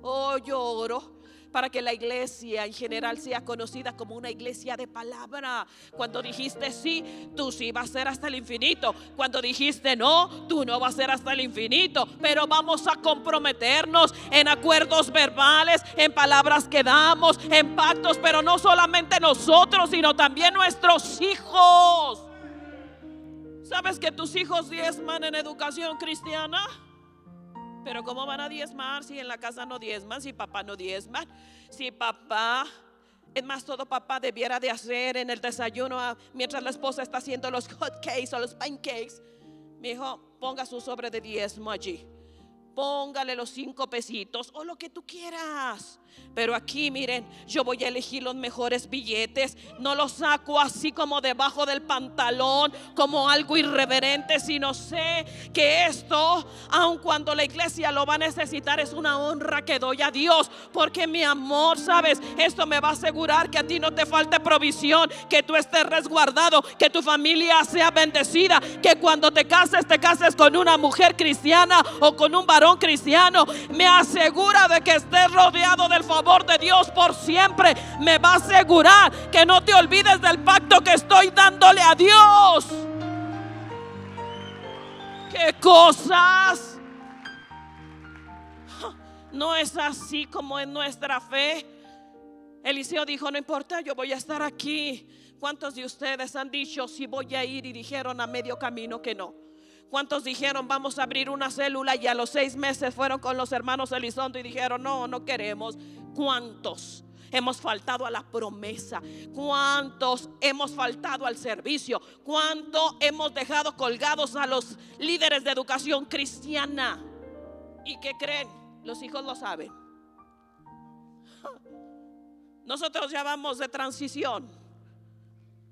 Oh, lloro para que la iglesia en general sea conocida como una iglesia de palabra. Cuando dijiste sí, tú sí vas a ser hasta el infinito. Cuando dijiste no, tú no vas a ser hasta el infinito. Pero vamos a comprometernos en acuerdos verbales, en palabras que damos, en pactos, pero no solamente nosotros, sino también nuestros hijos. ¿Sabes que tus hijos diezman en educación cristiana? Pero ¿cómo van a diezmar si en la casa no diezman, si papá no diezma? Si papá, es más, todo papá debiera de hacer en el desayuno ah, mientras la esposa está haciendo los hot cakes o los pancakes. Mi hijo, ponga su sobre de diezmo allí póngale los cinco pesitos o lo que tú quieras. Pero aquí miren, yo voy a elegir los mejores billetes. No los saco así como debajo del pantalón, como algo irreverente, sino sé que esto, aun cuando la iglesia lo va a necesitar, es una honra que doy a Dios. Porque mi amor, sabes, esto me va a asegurar que a ti no te falte provisión, que tú estés resguardado, que tu familia sea bendecida, que cuando te cases, te cases con una mujer cristiana o con un varón cristiano me asegura de que estés rodeado del favor de Dios por siempre. Me va a asegurar que no te olvides del pacto que estoy dándole a Dios. ¿Qué cosas? No es así como en nuestra fe. Eliseo dijo, no importa, yo voy a estar aquí. ¿Cuántos de ustedes han dicho si voy a ir y dijeron a medio camino que no? ¿Cuántos dijeron vamos a abrir una célula y a los seis meses fueron con los hermanos Elizondo y dijeron no, no queremos? ¿Cuántos? hemos faltado a la promesa? ¿Cuántos hemos faltado al servicio? ¿Cuánto hemos dejado colgados a los líderes de educación cristiana? ¿Y qué creen? Los hijos lo saben. Nosotros ya vamos de transición,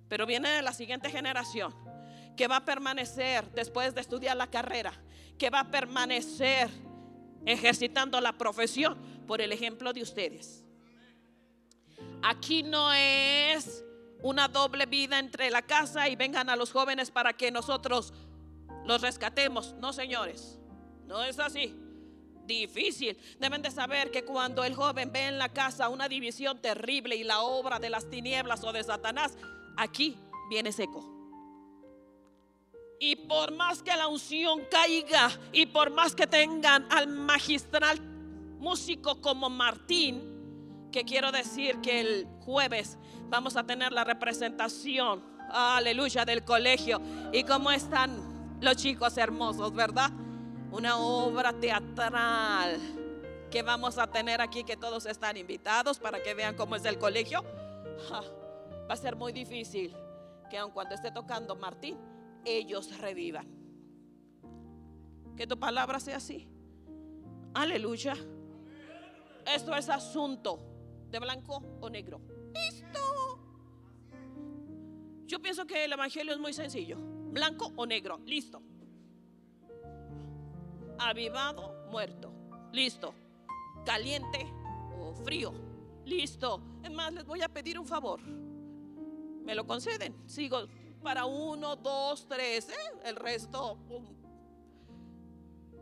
pero viene la siguiente generación que va a permanecer después de estudiar la carrera, que va a permanecer ejercitando la profesión por el ejemplo de ustedes. Aquí no es una doble vida entre la casa y vengan a los jóvenes para que nosotros los rescatemos. No, señores, no es así. Difícil. Deben de saber que cuando el joven ve en la casa una división terrible y la obra de las tinieblas o de Satanás, aquí viene seco. Y por más que la unción caiga y por más que tengan al magistral músico como Martín, que quiero decir que el jueves vamos a tener la representación, aleluya, del colegio. Y cómo están los chicos hermosos, ¿verdad? Una obra teatral que vamos a tener aquí, que todos están invitados para que vean cómo es el colegio. va a ser muy difícil que aun cuando esté tocando Martín, ellos revivan. Que tu palabra sea así. Aleluya. Esto es asunto de blanco o negro. Listo. Yo pienso que el evangelio es muy sencillo. Blanco o negro. Listo. Avivado, muerto. Listo. Caliente o frío. Listo. Es más, les voy a pedir un favor. ¿Me lo conceden? Sigo para uno, dos, tres, ¿eh? el resto,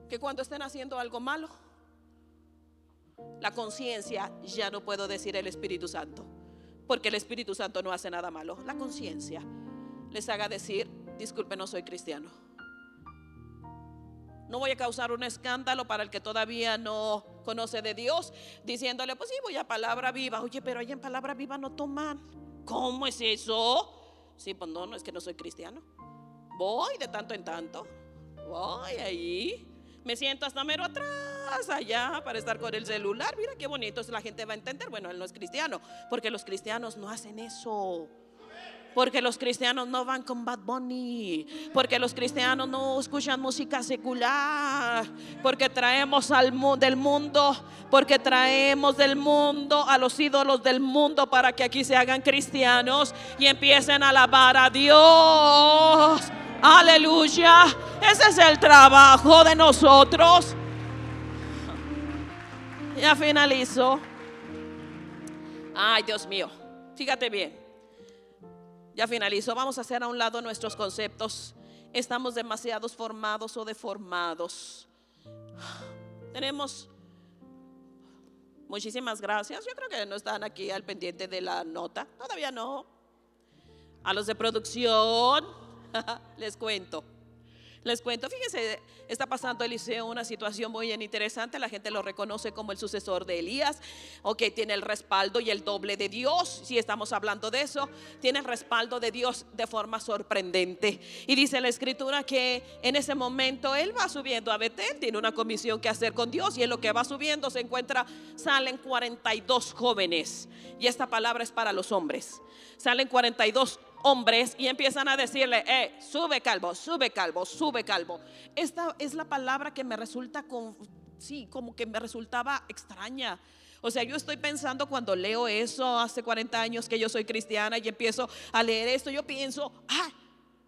que cuando estén haciendo algo malo, la conciencia, ya no puedo decir el Espíritu Santo, porque el Espíritu Santo no hace nada malo. La conciencia les haga decir, disculpe, no soy cristiano. No voy a causar un escándalo para el que todavía no conoce de Dios, diciéndole, pues sí, voy a palabra viva. Oye, pero ahí en palabra viva no toman. ¿Cómo es eso? Sí, pues no, no es que no soy cristiano. Voy de tanto en tanto. Voy ahí. Me siento hasta mero atrás, allá, para estar con el celular. Mira qué bonito, la gente va a entender. Bueno, él no es cristiano, porque los cristianos no hacen eso. Porque los cristianos no van con Bad Bunny. Porque los cristianos no escuchan música secular. Porque traemos al del mundo. Porque traemos del mundo a los ídolos del mundo para que aquí se hagan cristianos y empiecen a alabar a Dios. Aleluya. Ese es el trabajo de nosotros. Ya finalizo. Ay, Dios mío. Fíjate bien. Ya finalizo. Vamos a hacer a un lado nuestros conceptos. Estamos demasiados formados o deformados. Tenemos muchísimas gracias. Yo creo que no están aquí al pendiente de la nota. Todavía no. A los de producción, les cuento. Les cuento, fíjense, está pasando Eliseo una situación muy interesante. La gente lo reconoce como el sucesor de Elías. Ok, tiene el respaldo y el doble de Dios. Si estamos hablando de eso, tiene el respaldo de Dios de forma sorprendente. Y dice la escritura que en ese momento él va subiendo a Betel, tiene una comisión que hacer con Dios. Y en lo que va subiendo se encuentra, salen 42 jóvenes. Y esta palabra es para los hombres. Salen 42 hombres y empiezan a decirle, eh, sube calvo, sube calvo, sube calvo. Esta es la palabra que me resulta, con, sí, como que me resultaba extraña. O sea, yo estoy pensando cuando leo eso hace 40 años que yo soy cristiana y empiezo a leer esto, yo pienso, ah,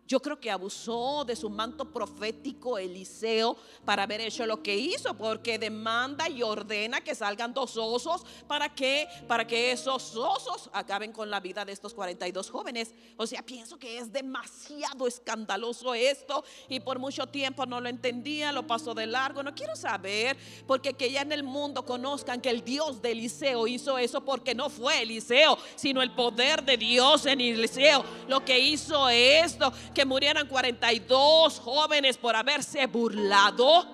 yo creo que abusó de su manto profético Eliseo para haber hecho lo que hizo, porque demanda y ordena que salgan dos osos. ¿Para qué? Para que esos osos acaben con la vida de estos 42 jóvenes. O sea, pienso que es demasiado escandaloso esto y por mucho tiempo no lo entendía, lo pasó de largo. No quiero saber, porque que ya en el mundo conozcan que el Dios de Eliseo hizo eso porque no fue Eliseo, sino el poder de Dios en Eliseo. Lo que hizo esto que murieran 42 jóvenes por haberse burlado.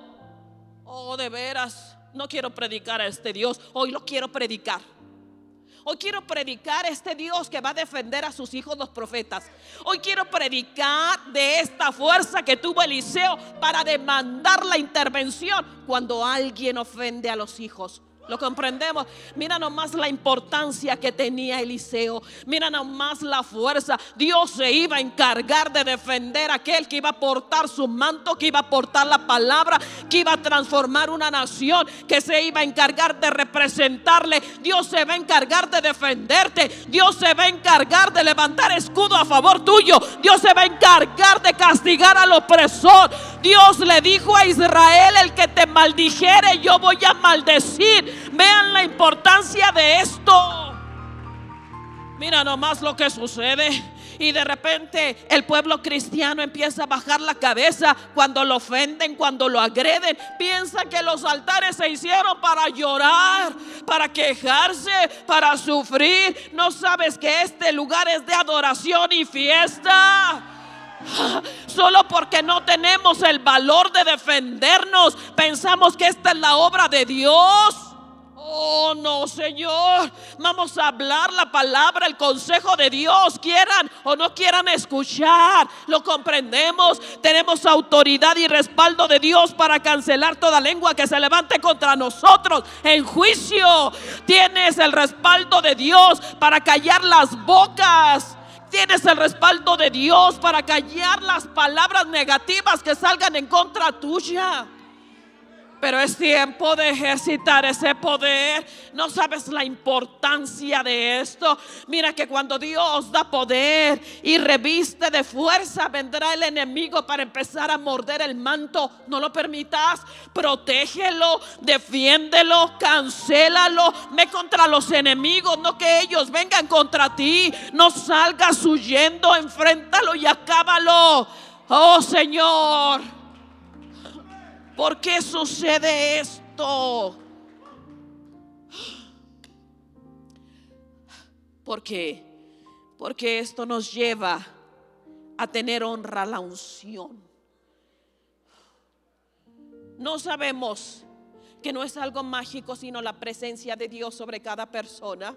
Oh, de veras, no quiero predicar a este Dios, hoy lo quiero predicar. Hoy quiero predicar a este Dios que va a defender a sus hijos los profetas. Hoy quiero predicar de esta fuerza que tuvo Eliseo para demandar la intervención cuando alguien ofende a los hijos Lo comprendemos. Mira nomás la importancia que tenía Eliseo. Mira nomás la fuerza. Dios se iba a encargar de defender a aquel que iba a portar su manto, que iba a portar la palabra, que iba a transformar una nación, que se iba a encargar de representarle. Dios se va a encargar de defenderte. Dios se va a encargar de levantar escudo a favor tuyo. Dios se va a encargar de castigar al opresor. Dios le dijo a Israel, el que te maldijere, yo voy a maldecir. Vean la importancia de esto. Mira nomás lo que sucede. Y de repente el pueblo cristiano empieza a bajar la cabeza cuando lo ofenden, cuando lo agreden. Piensa que los altares se hicieron para llorar, para quejarse, para sufrir. No sabes que este lugar es de adoración y fiesta. Solo porque no tenemos el valor de defendernos, pensamos que esta es la obra de Dios. Oh, no, Señor. Vamos a hablar la palabra, el consejo de Dios, quieran o no quieran escuchar. Lo comprendemos. Tenemos autoridad y respaldo de Dios para cancelar toda lengua que se levante contra nosotros en juicio. Tienes el respaldo de Dios para callar las bocas Tienes el respaldo de Dios para callar las palabras negativas que salgan en contra tuya. Pero es tiempo de ejercitar ese poder. No sabes la importancia de esto. Mira que cuando Dios da poder y reviste de fuerza, vendrá el enemigo para empezar a morder el manto. No lo permitas. Protégelo, defiéndelo, cancélalo. Ve contra los enemigos, no que ellos vengan contra ti. No salgas huyendo, enfréntalo y acábalo. Oh Señor. ¿Por qué sucede esto? ¿Por qué? Porque esto nos lleva a tener honra a la unción. No sabemos que no es algo mágico, sino la presencia de Dios sobre cada persona.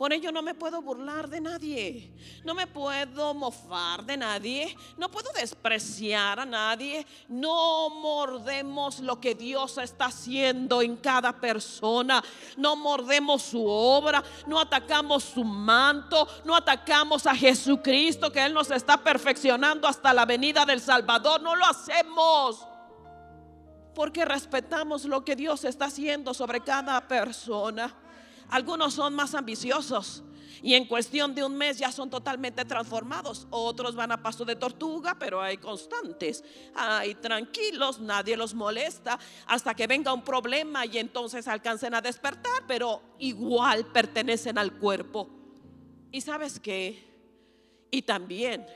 Por ello no me puedo burlar de nadie, no me puedo mofar de nadie, no puedo despreciar a nadie. No mordemos lo que Dios está haciendo en cada persona, no mordemos su obra, no atacamos su manto, no atacamos a Jesucristo que Él nos está perfeccionando hasta la venida del Salvador, no lo hacemos. Porque respetamos lo que Dios está haciendo sobre cada persona. Algunos son más ambiciosos y en cuestión de un mes ya son totalmente transformados. Otros van a paso de tortuga, pero hay constantes. Hay tranquilos, nadie los molesta hasta que venga un problema y entonces alcancen a despertar, pero igual pertenecen al cuerpo. ¿Y sabes qué? Y también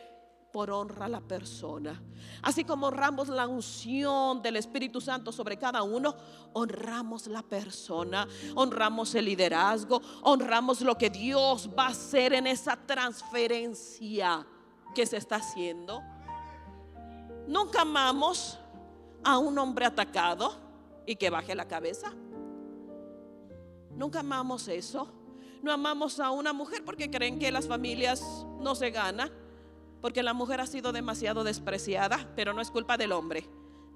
por honra a la persona. Así como honramos la unción del Espíritu Santo sobre cada uno, honramos la persona, honramos el liderazgo, honramos lo que Dios va a hacer en esa transferencia que se está haciendo. Nunca amamos a un hombre atacado y que baje la cabeza. Nunca amamos eso. No amamos a una mujer porque creen que las familias no se ganan porque la mujer ha sido demasiado despreciada, pero no es culpa del hombre.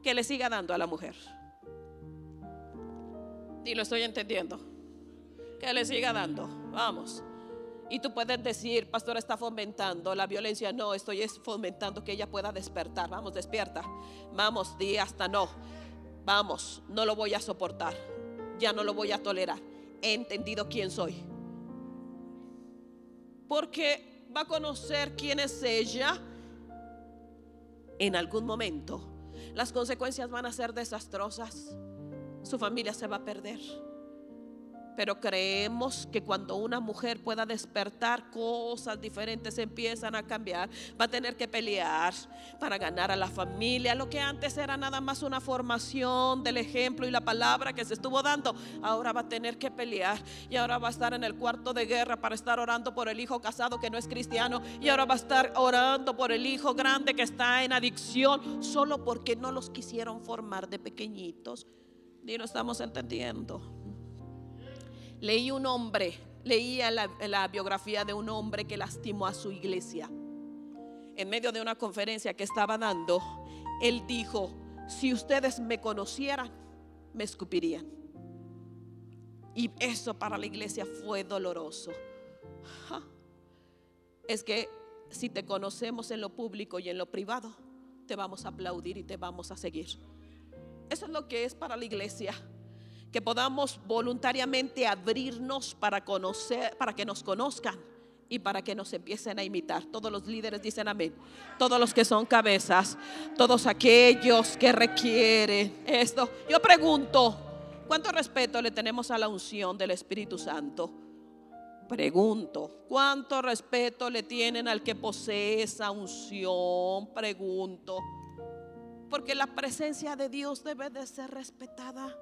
Que le siga dando a la mujer. Y lo estoy entendiendo. Que le siga dando. Vamos. Y tú puedes decir, pastor, está fomentando la violencia. No, estoy fomentando que ella pueda despertar. Vamos, despierta. Vamos, di hasta no. Vamos, no lo voy a soportar. Ya no lo voy a tolerar. He entendido quién soy. Porque va a conocer quién es ella, en algún momento las consecuencias van a ser desastrosas. Su familia se va a perder. Pero creemos que cuando una mujer pueda despertar, cosas diferentes empiezan a cambiar. Va a tener que pelear para ganar a la familia. Lo que antes era nada más una formación del ejemplo y la palabra que se estuvo dando, ahora va a tener que pelear. Y ahora va a estar en el cuarto de guerra para estar orando por el hijo casado que no es cristiano. Y ahora va a estar orando por el hijo grande que está en adicción, solo porque no los quisieron formar de pequeñitos. Y no estamos entendiendo. Leí un hombre, leía la, biografía de un hombre que lastimó a su iglesia. En medio de una conferencia que estaba dando, él dijo, si ustedes me conocieran, me escupirían. Y eso para la iglesia fue doloroso. Es que si te conocemos en lo público y en lo privado, te vamos a aplaudir y te vamos a seguir. Eso es lo que es para la iglesia. Que podamos voluntariamente abrirnos para conocer, para que nos conozcan y para que nos empiecen a imitar. Todos los líderes dicen amén. Todos los que son cabezas, todos aquellos que requieren esto. Yo pregunto, ¿Cuánto respeto le tenemos a la unción del Espíritu Santo? Pregunto, ¿cuánto respeto le tienen al que posee esa unción? Pregunto. Porque la presencia de Dios debe de ser respetada.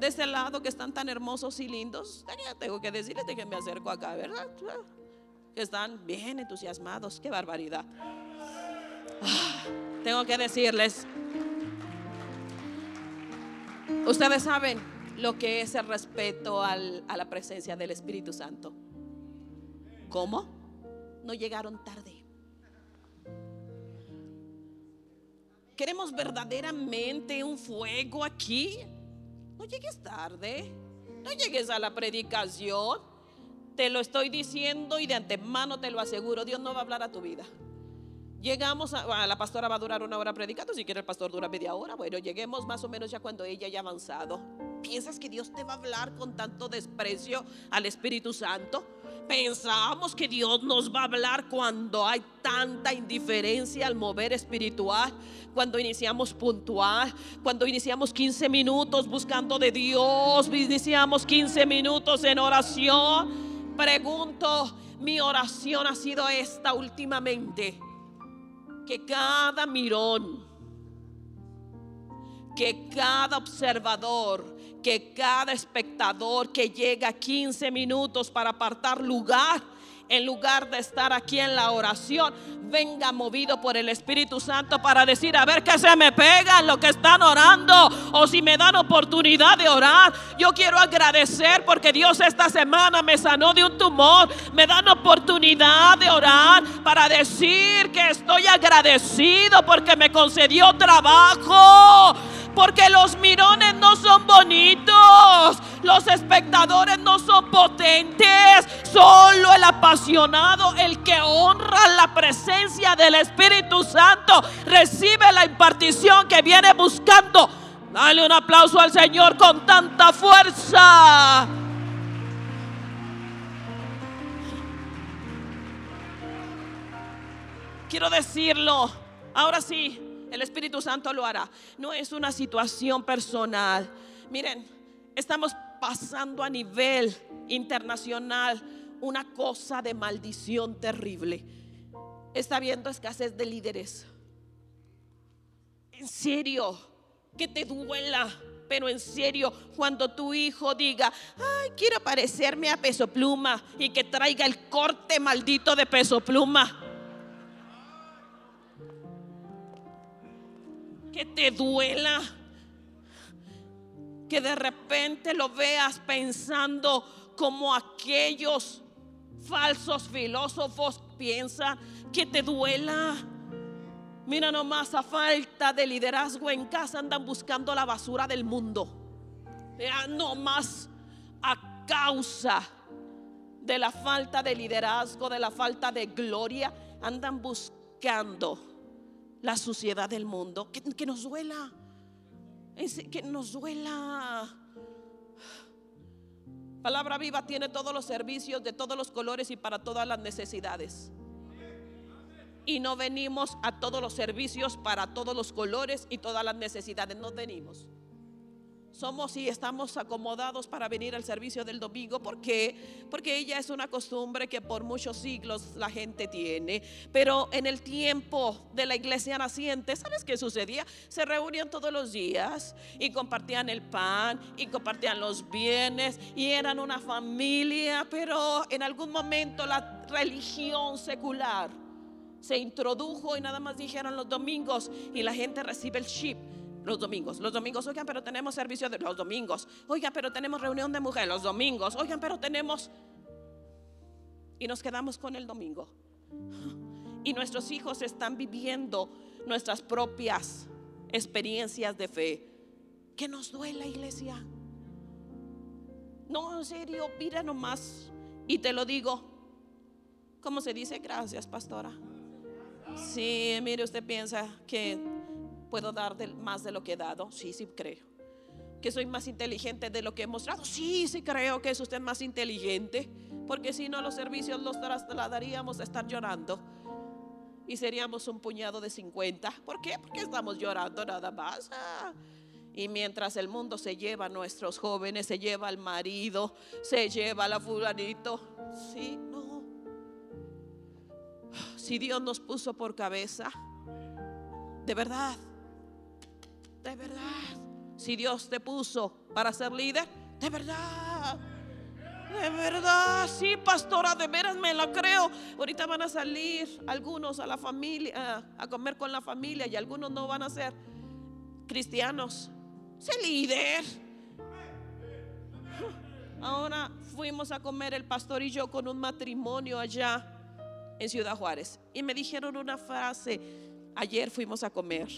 De ese lado que están tan hermosos y lindos, tengo que decirles de que me acerco acá, ¿verdad? Están bien entusiasmados, qué barbaridad. Ah, tengo que decirles, Ustedes saben lo que es el respeto a la presencia del Espíritu Santo. ¿Cómo? No llegaron tarde. Queremos verdaderamente un fuego aquí. No llegues tarde. No llegues a la predicación. Te lo estoy diciendo y de antemano te lo aseguro. Dios no va a hablar a tu vida. Llegamos a, la pastora va a durar una hora predicando, si quiere el pastor dura media hora. Bueno, lleguemos más o menos ya cuando ella haya avanzado. ¿Piensas que Dios te va a hablar con tanto desprecio al Espíritu Santo? Pensamos que Dios nos va a hablar cuando hay tanta indiferencia al mover espiritual, cuando iniciamos puntual, cuando iniciamos 15 minutos buscando de Dios, iniciamos 15 minutos en oración. Pregunto, mi oración ha sido esta últimamente que cada mirón, que cada observador, que cada espectador que llega 15 minutos para apartar lugar en lugar de estar aquí en la oración, venga movido por el Espíritu Santo para decir, a ver qué se me pega lo que están orando o si me dan oportunidad de orar. Yo quiero agradecer porque Dios esta semana me sanó de un tumor, me dan oportunidad de orar para decir que estoy agradecido porque me concedió trabajo porque los mirones no son bonitos, los espectadores no son potentes, solo el apasionado, el que honra la presencia del Espíritu Santo, recibe la impartición que viene buscando. Dale un aplauso al Señor con tanta fuerza. Quiero decirlo, ahora sí, el Espíritu Santo lo hará. No es una situación personal. Miren, estamos pasando a nivel internacional una cosa de maldición terrible. Está habiendo escasez de líderes. En serio, que te duela. Pero en serio, cuando tu hijo diga, ay, quiero parecerme a peso pluma y que traiga el corte maldito de peso pluma que te duela, que de repente lo veas pensando como aquellos falsos filósofos piensan, que te duela. Mira nomás, a falta de liderazgo en casa andan buscando la basura del mundo. Ya nomás a causa de la falta de liderazgo, de la falta de gloria, andan buscando la suciedad del mundo, que, nos duela, que nos duela. Palabra viva tiene todos los servicios de todos los colores y para todas las necesidades. Y no venimos a todos los servicios para todos los colores y todas las necesidades, no venimos somos y estamos acomodados para venir al servicio del domingo porque porque ella es una costumbre que por muchos siglos la gente tiene, pero en el tiempo de la iglesia naciente, ¿sabes qué sucedía? Se reunían todos los días y compartían el pan y compartían los bienes y eran una familia, pero en algún momento la religión secular se introdujo y nada más dijeron los domingos y la gente recibe el chip los domingos. Los domingos, oigan, pero tenemos servicio de los domingos. Oigan, pero tenemos reunión de mujeres los domingos. Oigan, pero tenemos... Y nos quedamos con el domingo. Y nuestros hijos están viviendo nuestras propias experiencias de fe. Que nos duela, iglesia. No, en serio, mira nomás. Y te lo digo. ¿Cómo se dice? Gracias, pastora. Sí, mire, usted piensa que puedo dar más de lo que he dado. Sí, sí, creo. Que soy más inteligente de lo que he mostrado. Sí, sí, creo que es usted más inteligente. Porque si no, los servicios los trasladaríamos a estar llorando. Y seríamos un puñado de 50. ¿Por qué? Porque estamos llorando nada más. Ah. Y mientras el mundo se lleva a nuestros jóvenes, se lleva al marido, se lleva a la fulanito. Sí, no. Si Dios nos puso por cabeza, de verdad, de verdad. Si Dios te puso para ser líder, de verdad. De verdad, sí, pastora, de veras me la creo. Ahorita van a salir algunos a la familia, a comer con la familia y algunos no van a ser cristianos. Sé líder. Ahora fuimos a comer el pastor y yo con un matrimonio allá en Ciudad Juárez. Y me dijeron una frase. Ayer fuimos a comer.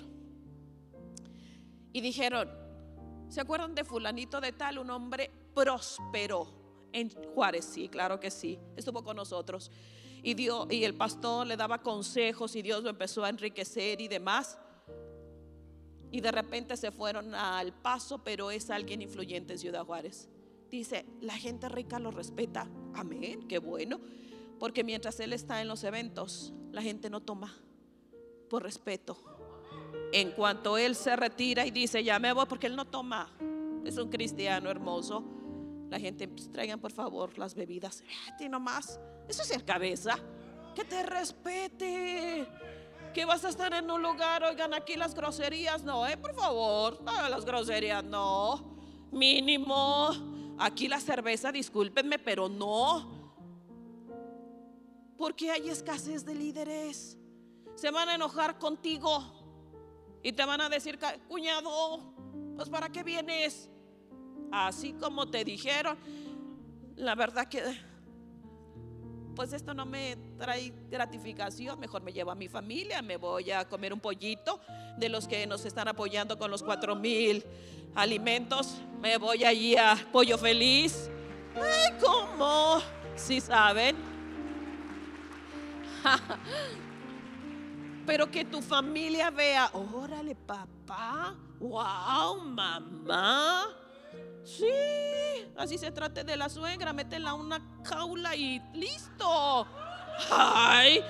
Y dijeron, ¿se acuerdan de fulanito de tal? Un hombre próspero en Juárez. Sí, claro que sí. Estuvo con nosotros. Y, Dios, y el pastor le daba consejos y Dios lo empezó a enriquecer y demás y de repente se fueron al paso, pero es alguien influyente en Ciudad Juárez. Dice, la gente rica lo respeta. Amén, qué bueno. Porque mientras él está en los eventos, la gente no toma por respeto. En cuanto él se retira y dice, ya me voy, porque él no toma. Es un cristiano hermoso. La gente, pues, traigan por favor las bebidas. ti nomás. Eso es el cabeza. Que te respete que vas a estar en un lugar, oigan, aquí las groserías no, eh, por favor, las groserías no, mínimo, aquí la cerveza, discúlpenme, pero no, porque hay escasez de líderes, se van a enojar contigo y te van a decir, cuñado, pues para qué vienes, así como te dijeron, la verdad que pues esto no me trae gratificación, mejor me llevo a mi familia, me voy a comer un pollito de los que nos están apoyando con los cuatro mil alimentos, me voy allí a Pollo Feliz. Ay, ¿cómo? Si saben. Pero que tu familia vea, órale papá, wow, mamá Sí, así se trate de la suegra, métela una caula y listo. Ay,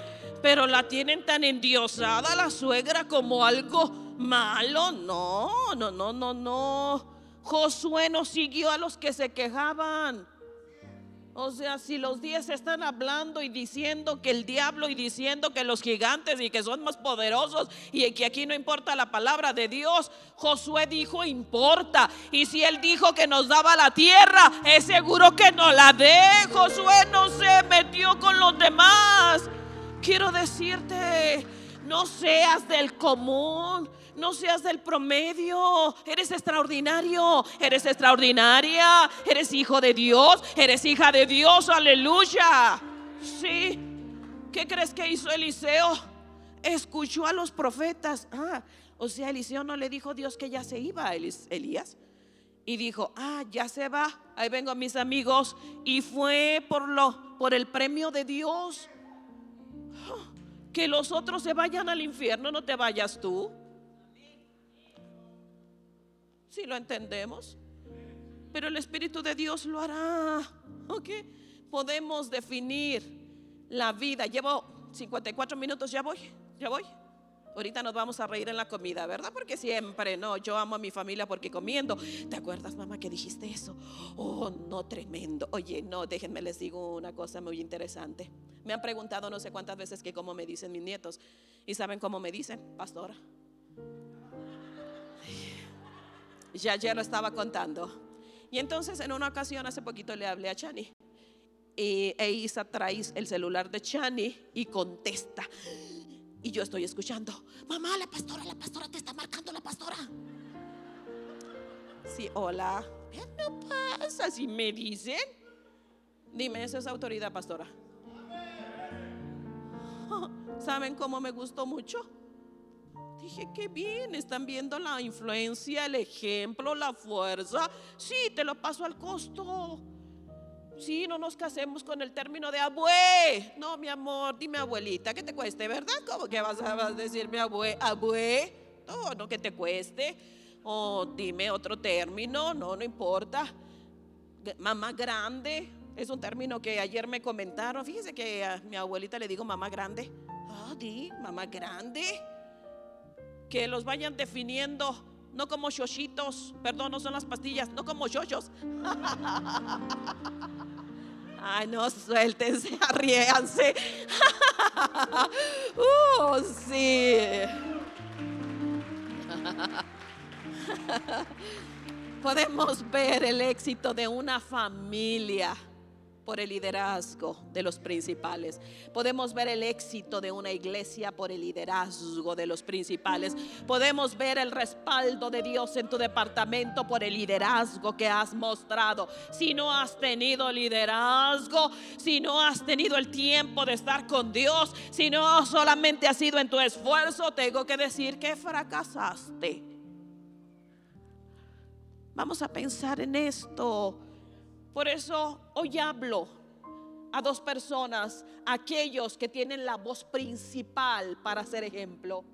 pero la tienen tan endiosada la suegra como algo malo. No, no, no, no, no. Josué no siguió a los que se quejaban. O sea, si los diez están hablando y diciendo que el diablo y diciendo que los gigantes y que son más poderosos y que aquí no importa la palabra de Dios, Josué dijo importa. Y si él dijo que nos daba la tierra, es seguro que no la dé. Josué no se metió con los demás. Quiero decirte, no seas del común. No seas del promedio. Eres extraordinario. Eres extraordinaria. Eres hijo de Dios. Eres hija de Dios. Aleluya. Sí. ¿Qué crees que hizo Eliseo? Escuchó a los profetas. Ah, o sea, Eliseo no le dijo Dios que ya se iba, a Elías. Y dijo, ah, ya se va. Ahí vengo mis amigos. Y fue por lo, por el premio de Dios. Que los otros se vayan al infierno, no te vayas tú. Si lo entendemos. Pero el Espíritu de Dios lo hará. ¿Ok? Podemos definir la vida. Llevo 54 minutos, ya voy, ya voy. Ahorita nos vamos a reír en la comida, ¿verdad? Porque siempre, no, yo amo a mi familia porque comiendo. ¿Te acuerdas, mamá, que dijiste eso? Oh, no, tremendo. Oye, no, déjenme les digo una cosa muy interesante. Me han preguntado no sé cuántas veces que cómo me dicen mis nietos. ¿Y saben cómo me dicen? Pastora. Ya ya lo estaba contando. Y entonces en una ocasión hace poquito le hablé a Chani. Y e trae el celular de Chani y contesta. Y yo estoy escuchando, mamá, la pastora, la pastora te está marcando la pastora. Sí, hola. ¿Qué no pasa si me dicen? Dime, eso es autoridad, pastora. ¿Saben cómo me gustó mucho? Dije, qué bien, están viendo la influencia, el ejemplo, la fuerza. Sí, te lo paso al costo. Sí, no nos casemos con el término de abue. No, mi amor, dime abuelita, que te cueste, ¿verdad? ¿Cómo que vas a, decirme abue? Abue. No, no que te cueste. O dime otro término, no, no importa. Mamá grande, es un término que ayer me comentaron. Fíjese que a mi abuelita le digo mamá grande. Ah, di, mamá grande. Que los vayan definiendo, no como shoshitos, perdón, no son las pastillas, no como shoshos. Ay, no, suéltense, arriéganse. uh, sí. Podemos ver el éxito de una familia por el liderazgo de los principales. Podemos ver el éxito de una iglesia por el liderazgo de los principales. Podemos ver el respaldo de Dios en tu departamento por el liderazgo que has mostrado. Si no has tenido liderazgo, si no has tenido el tiempo de estar con Dios, si no solamente has sido en tu esfuerzo, tengo que decir que fracasaste. Vamos a pensar en esto. Por eso hoy hablo a dos personas, aquellos que tienen la voz principal para ser ejemplo.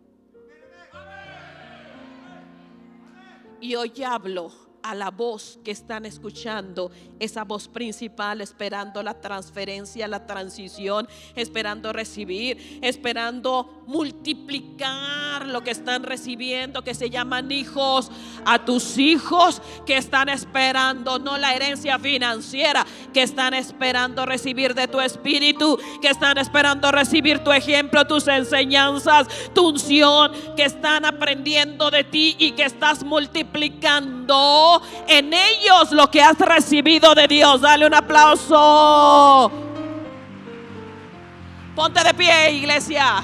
Y hoy hablo a la voz que están escuchando, esa voz principal, esperando la transferencia, la transición, esperando recibir, esperando multiplicar lo que están recibiendo, que se llaman hijos, a tus hijos que están esperando, no la herencia financiera, que están esperando recibir de tu espíritu, que están esperando recibir tu ejemplo, tus enseñanzas, tu unción, que están aprendiendo de ti y que estás multiplicando en ellos lo que has recibido de Dios. Dale un aplauso. Ponte de pie, iglesia.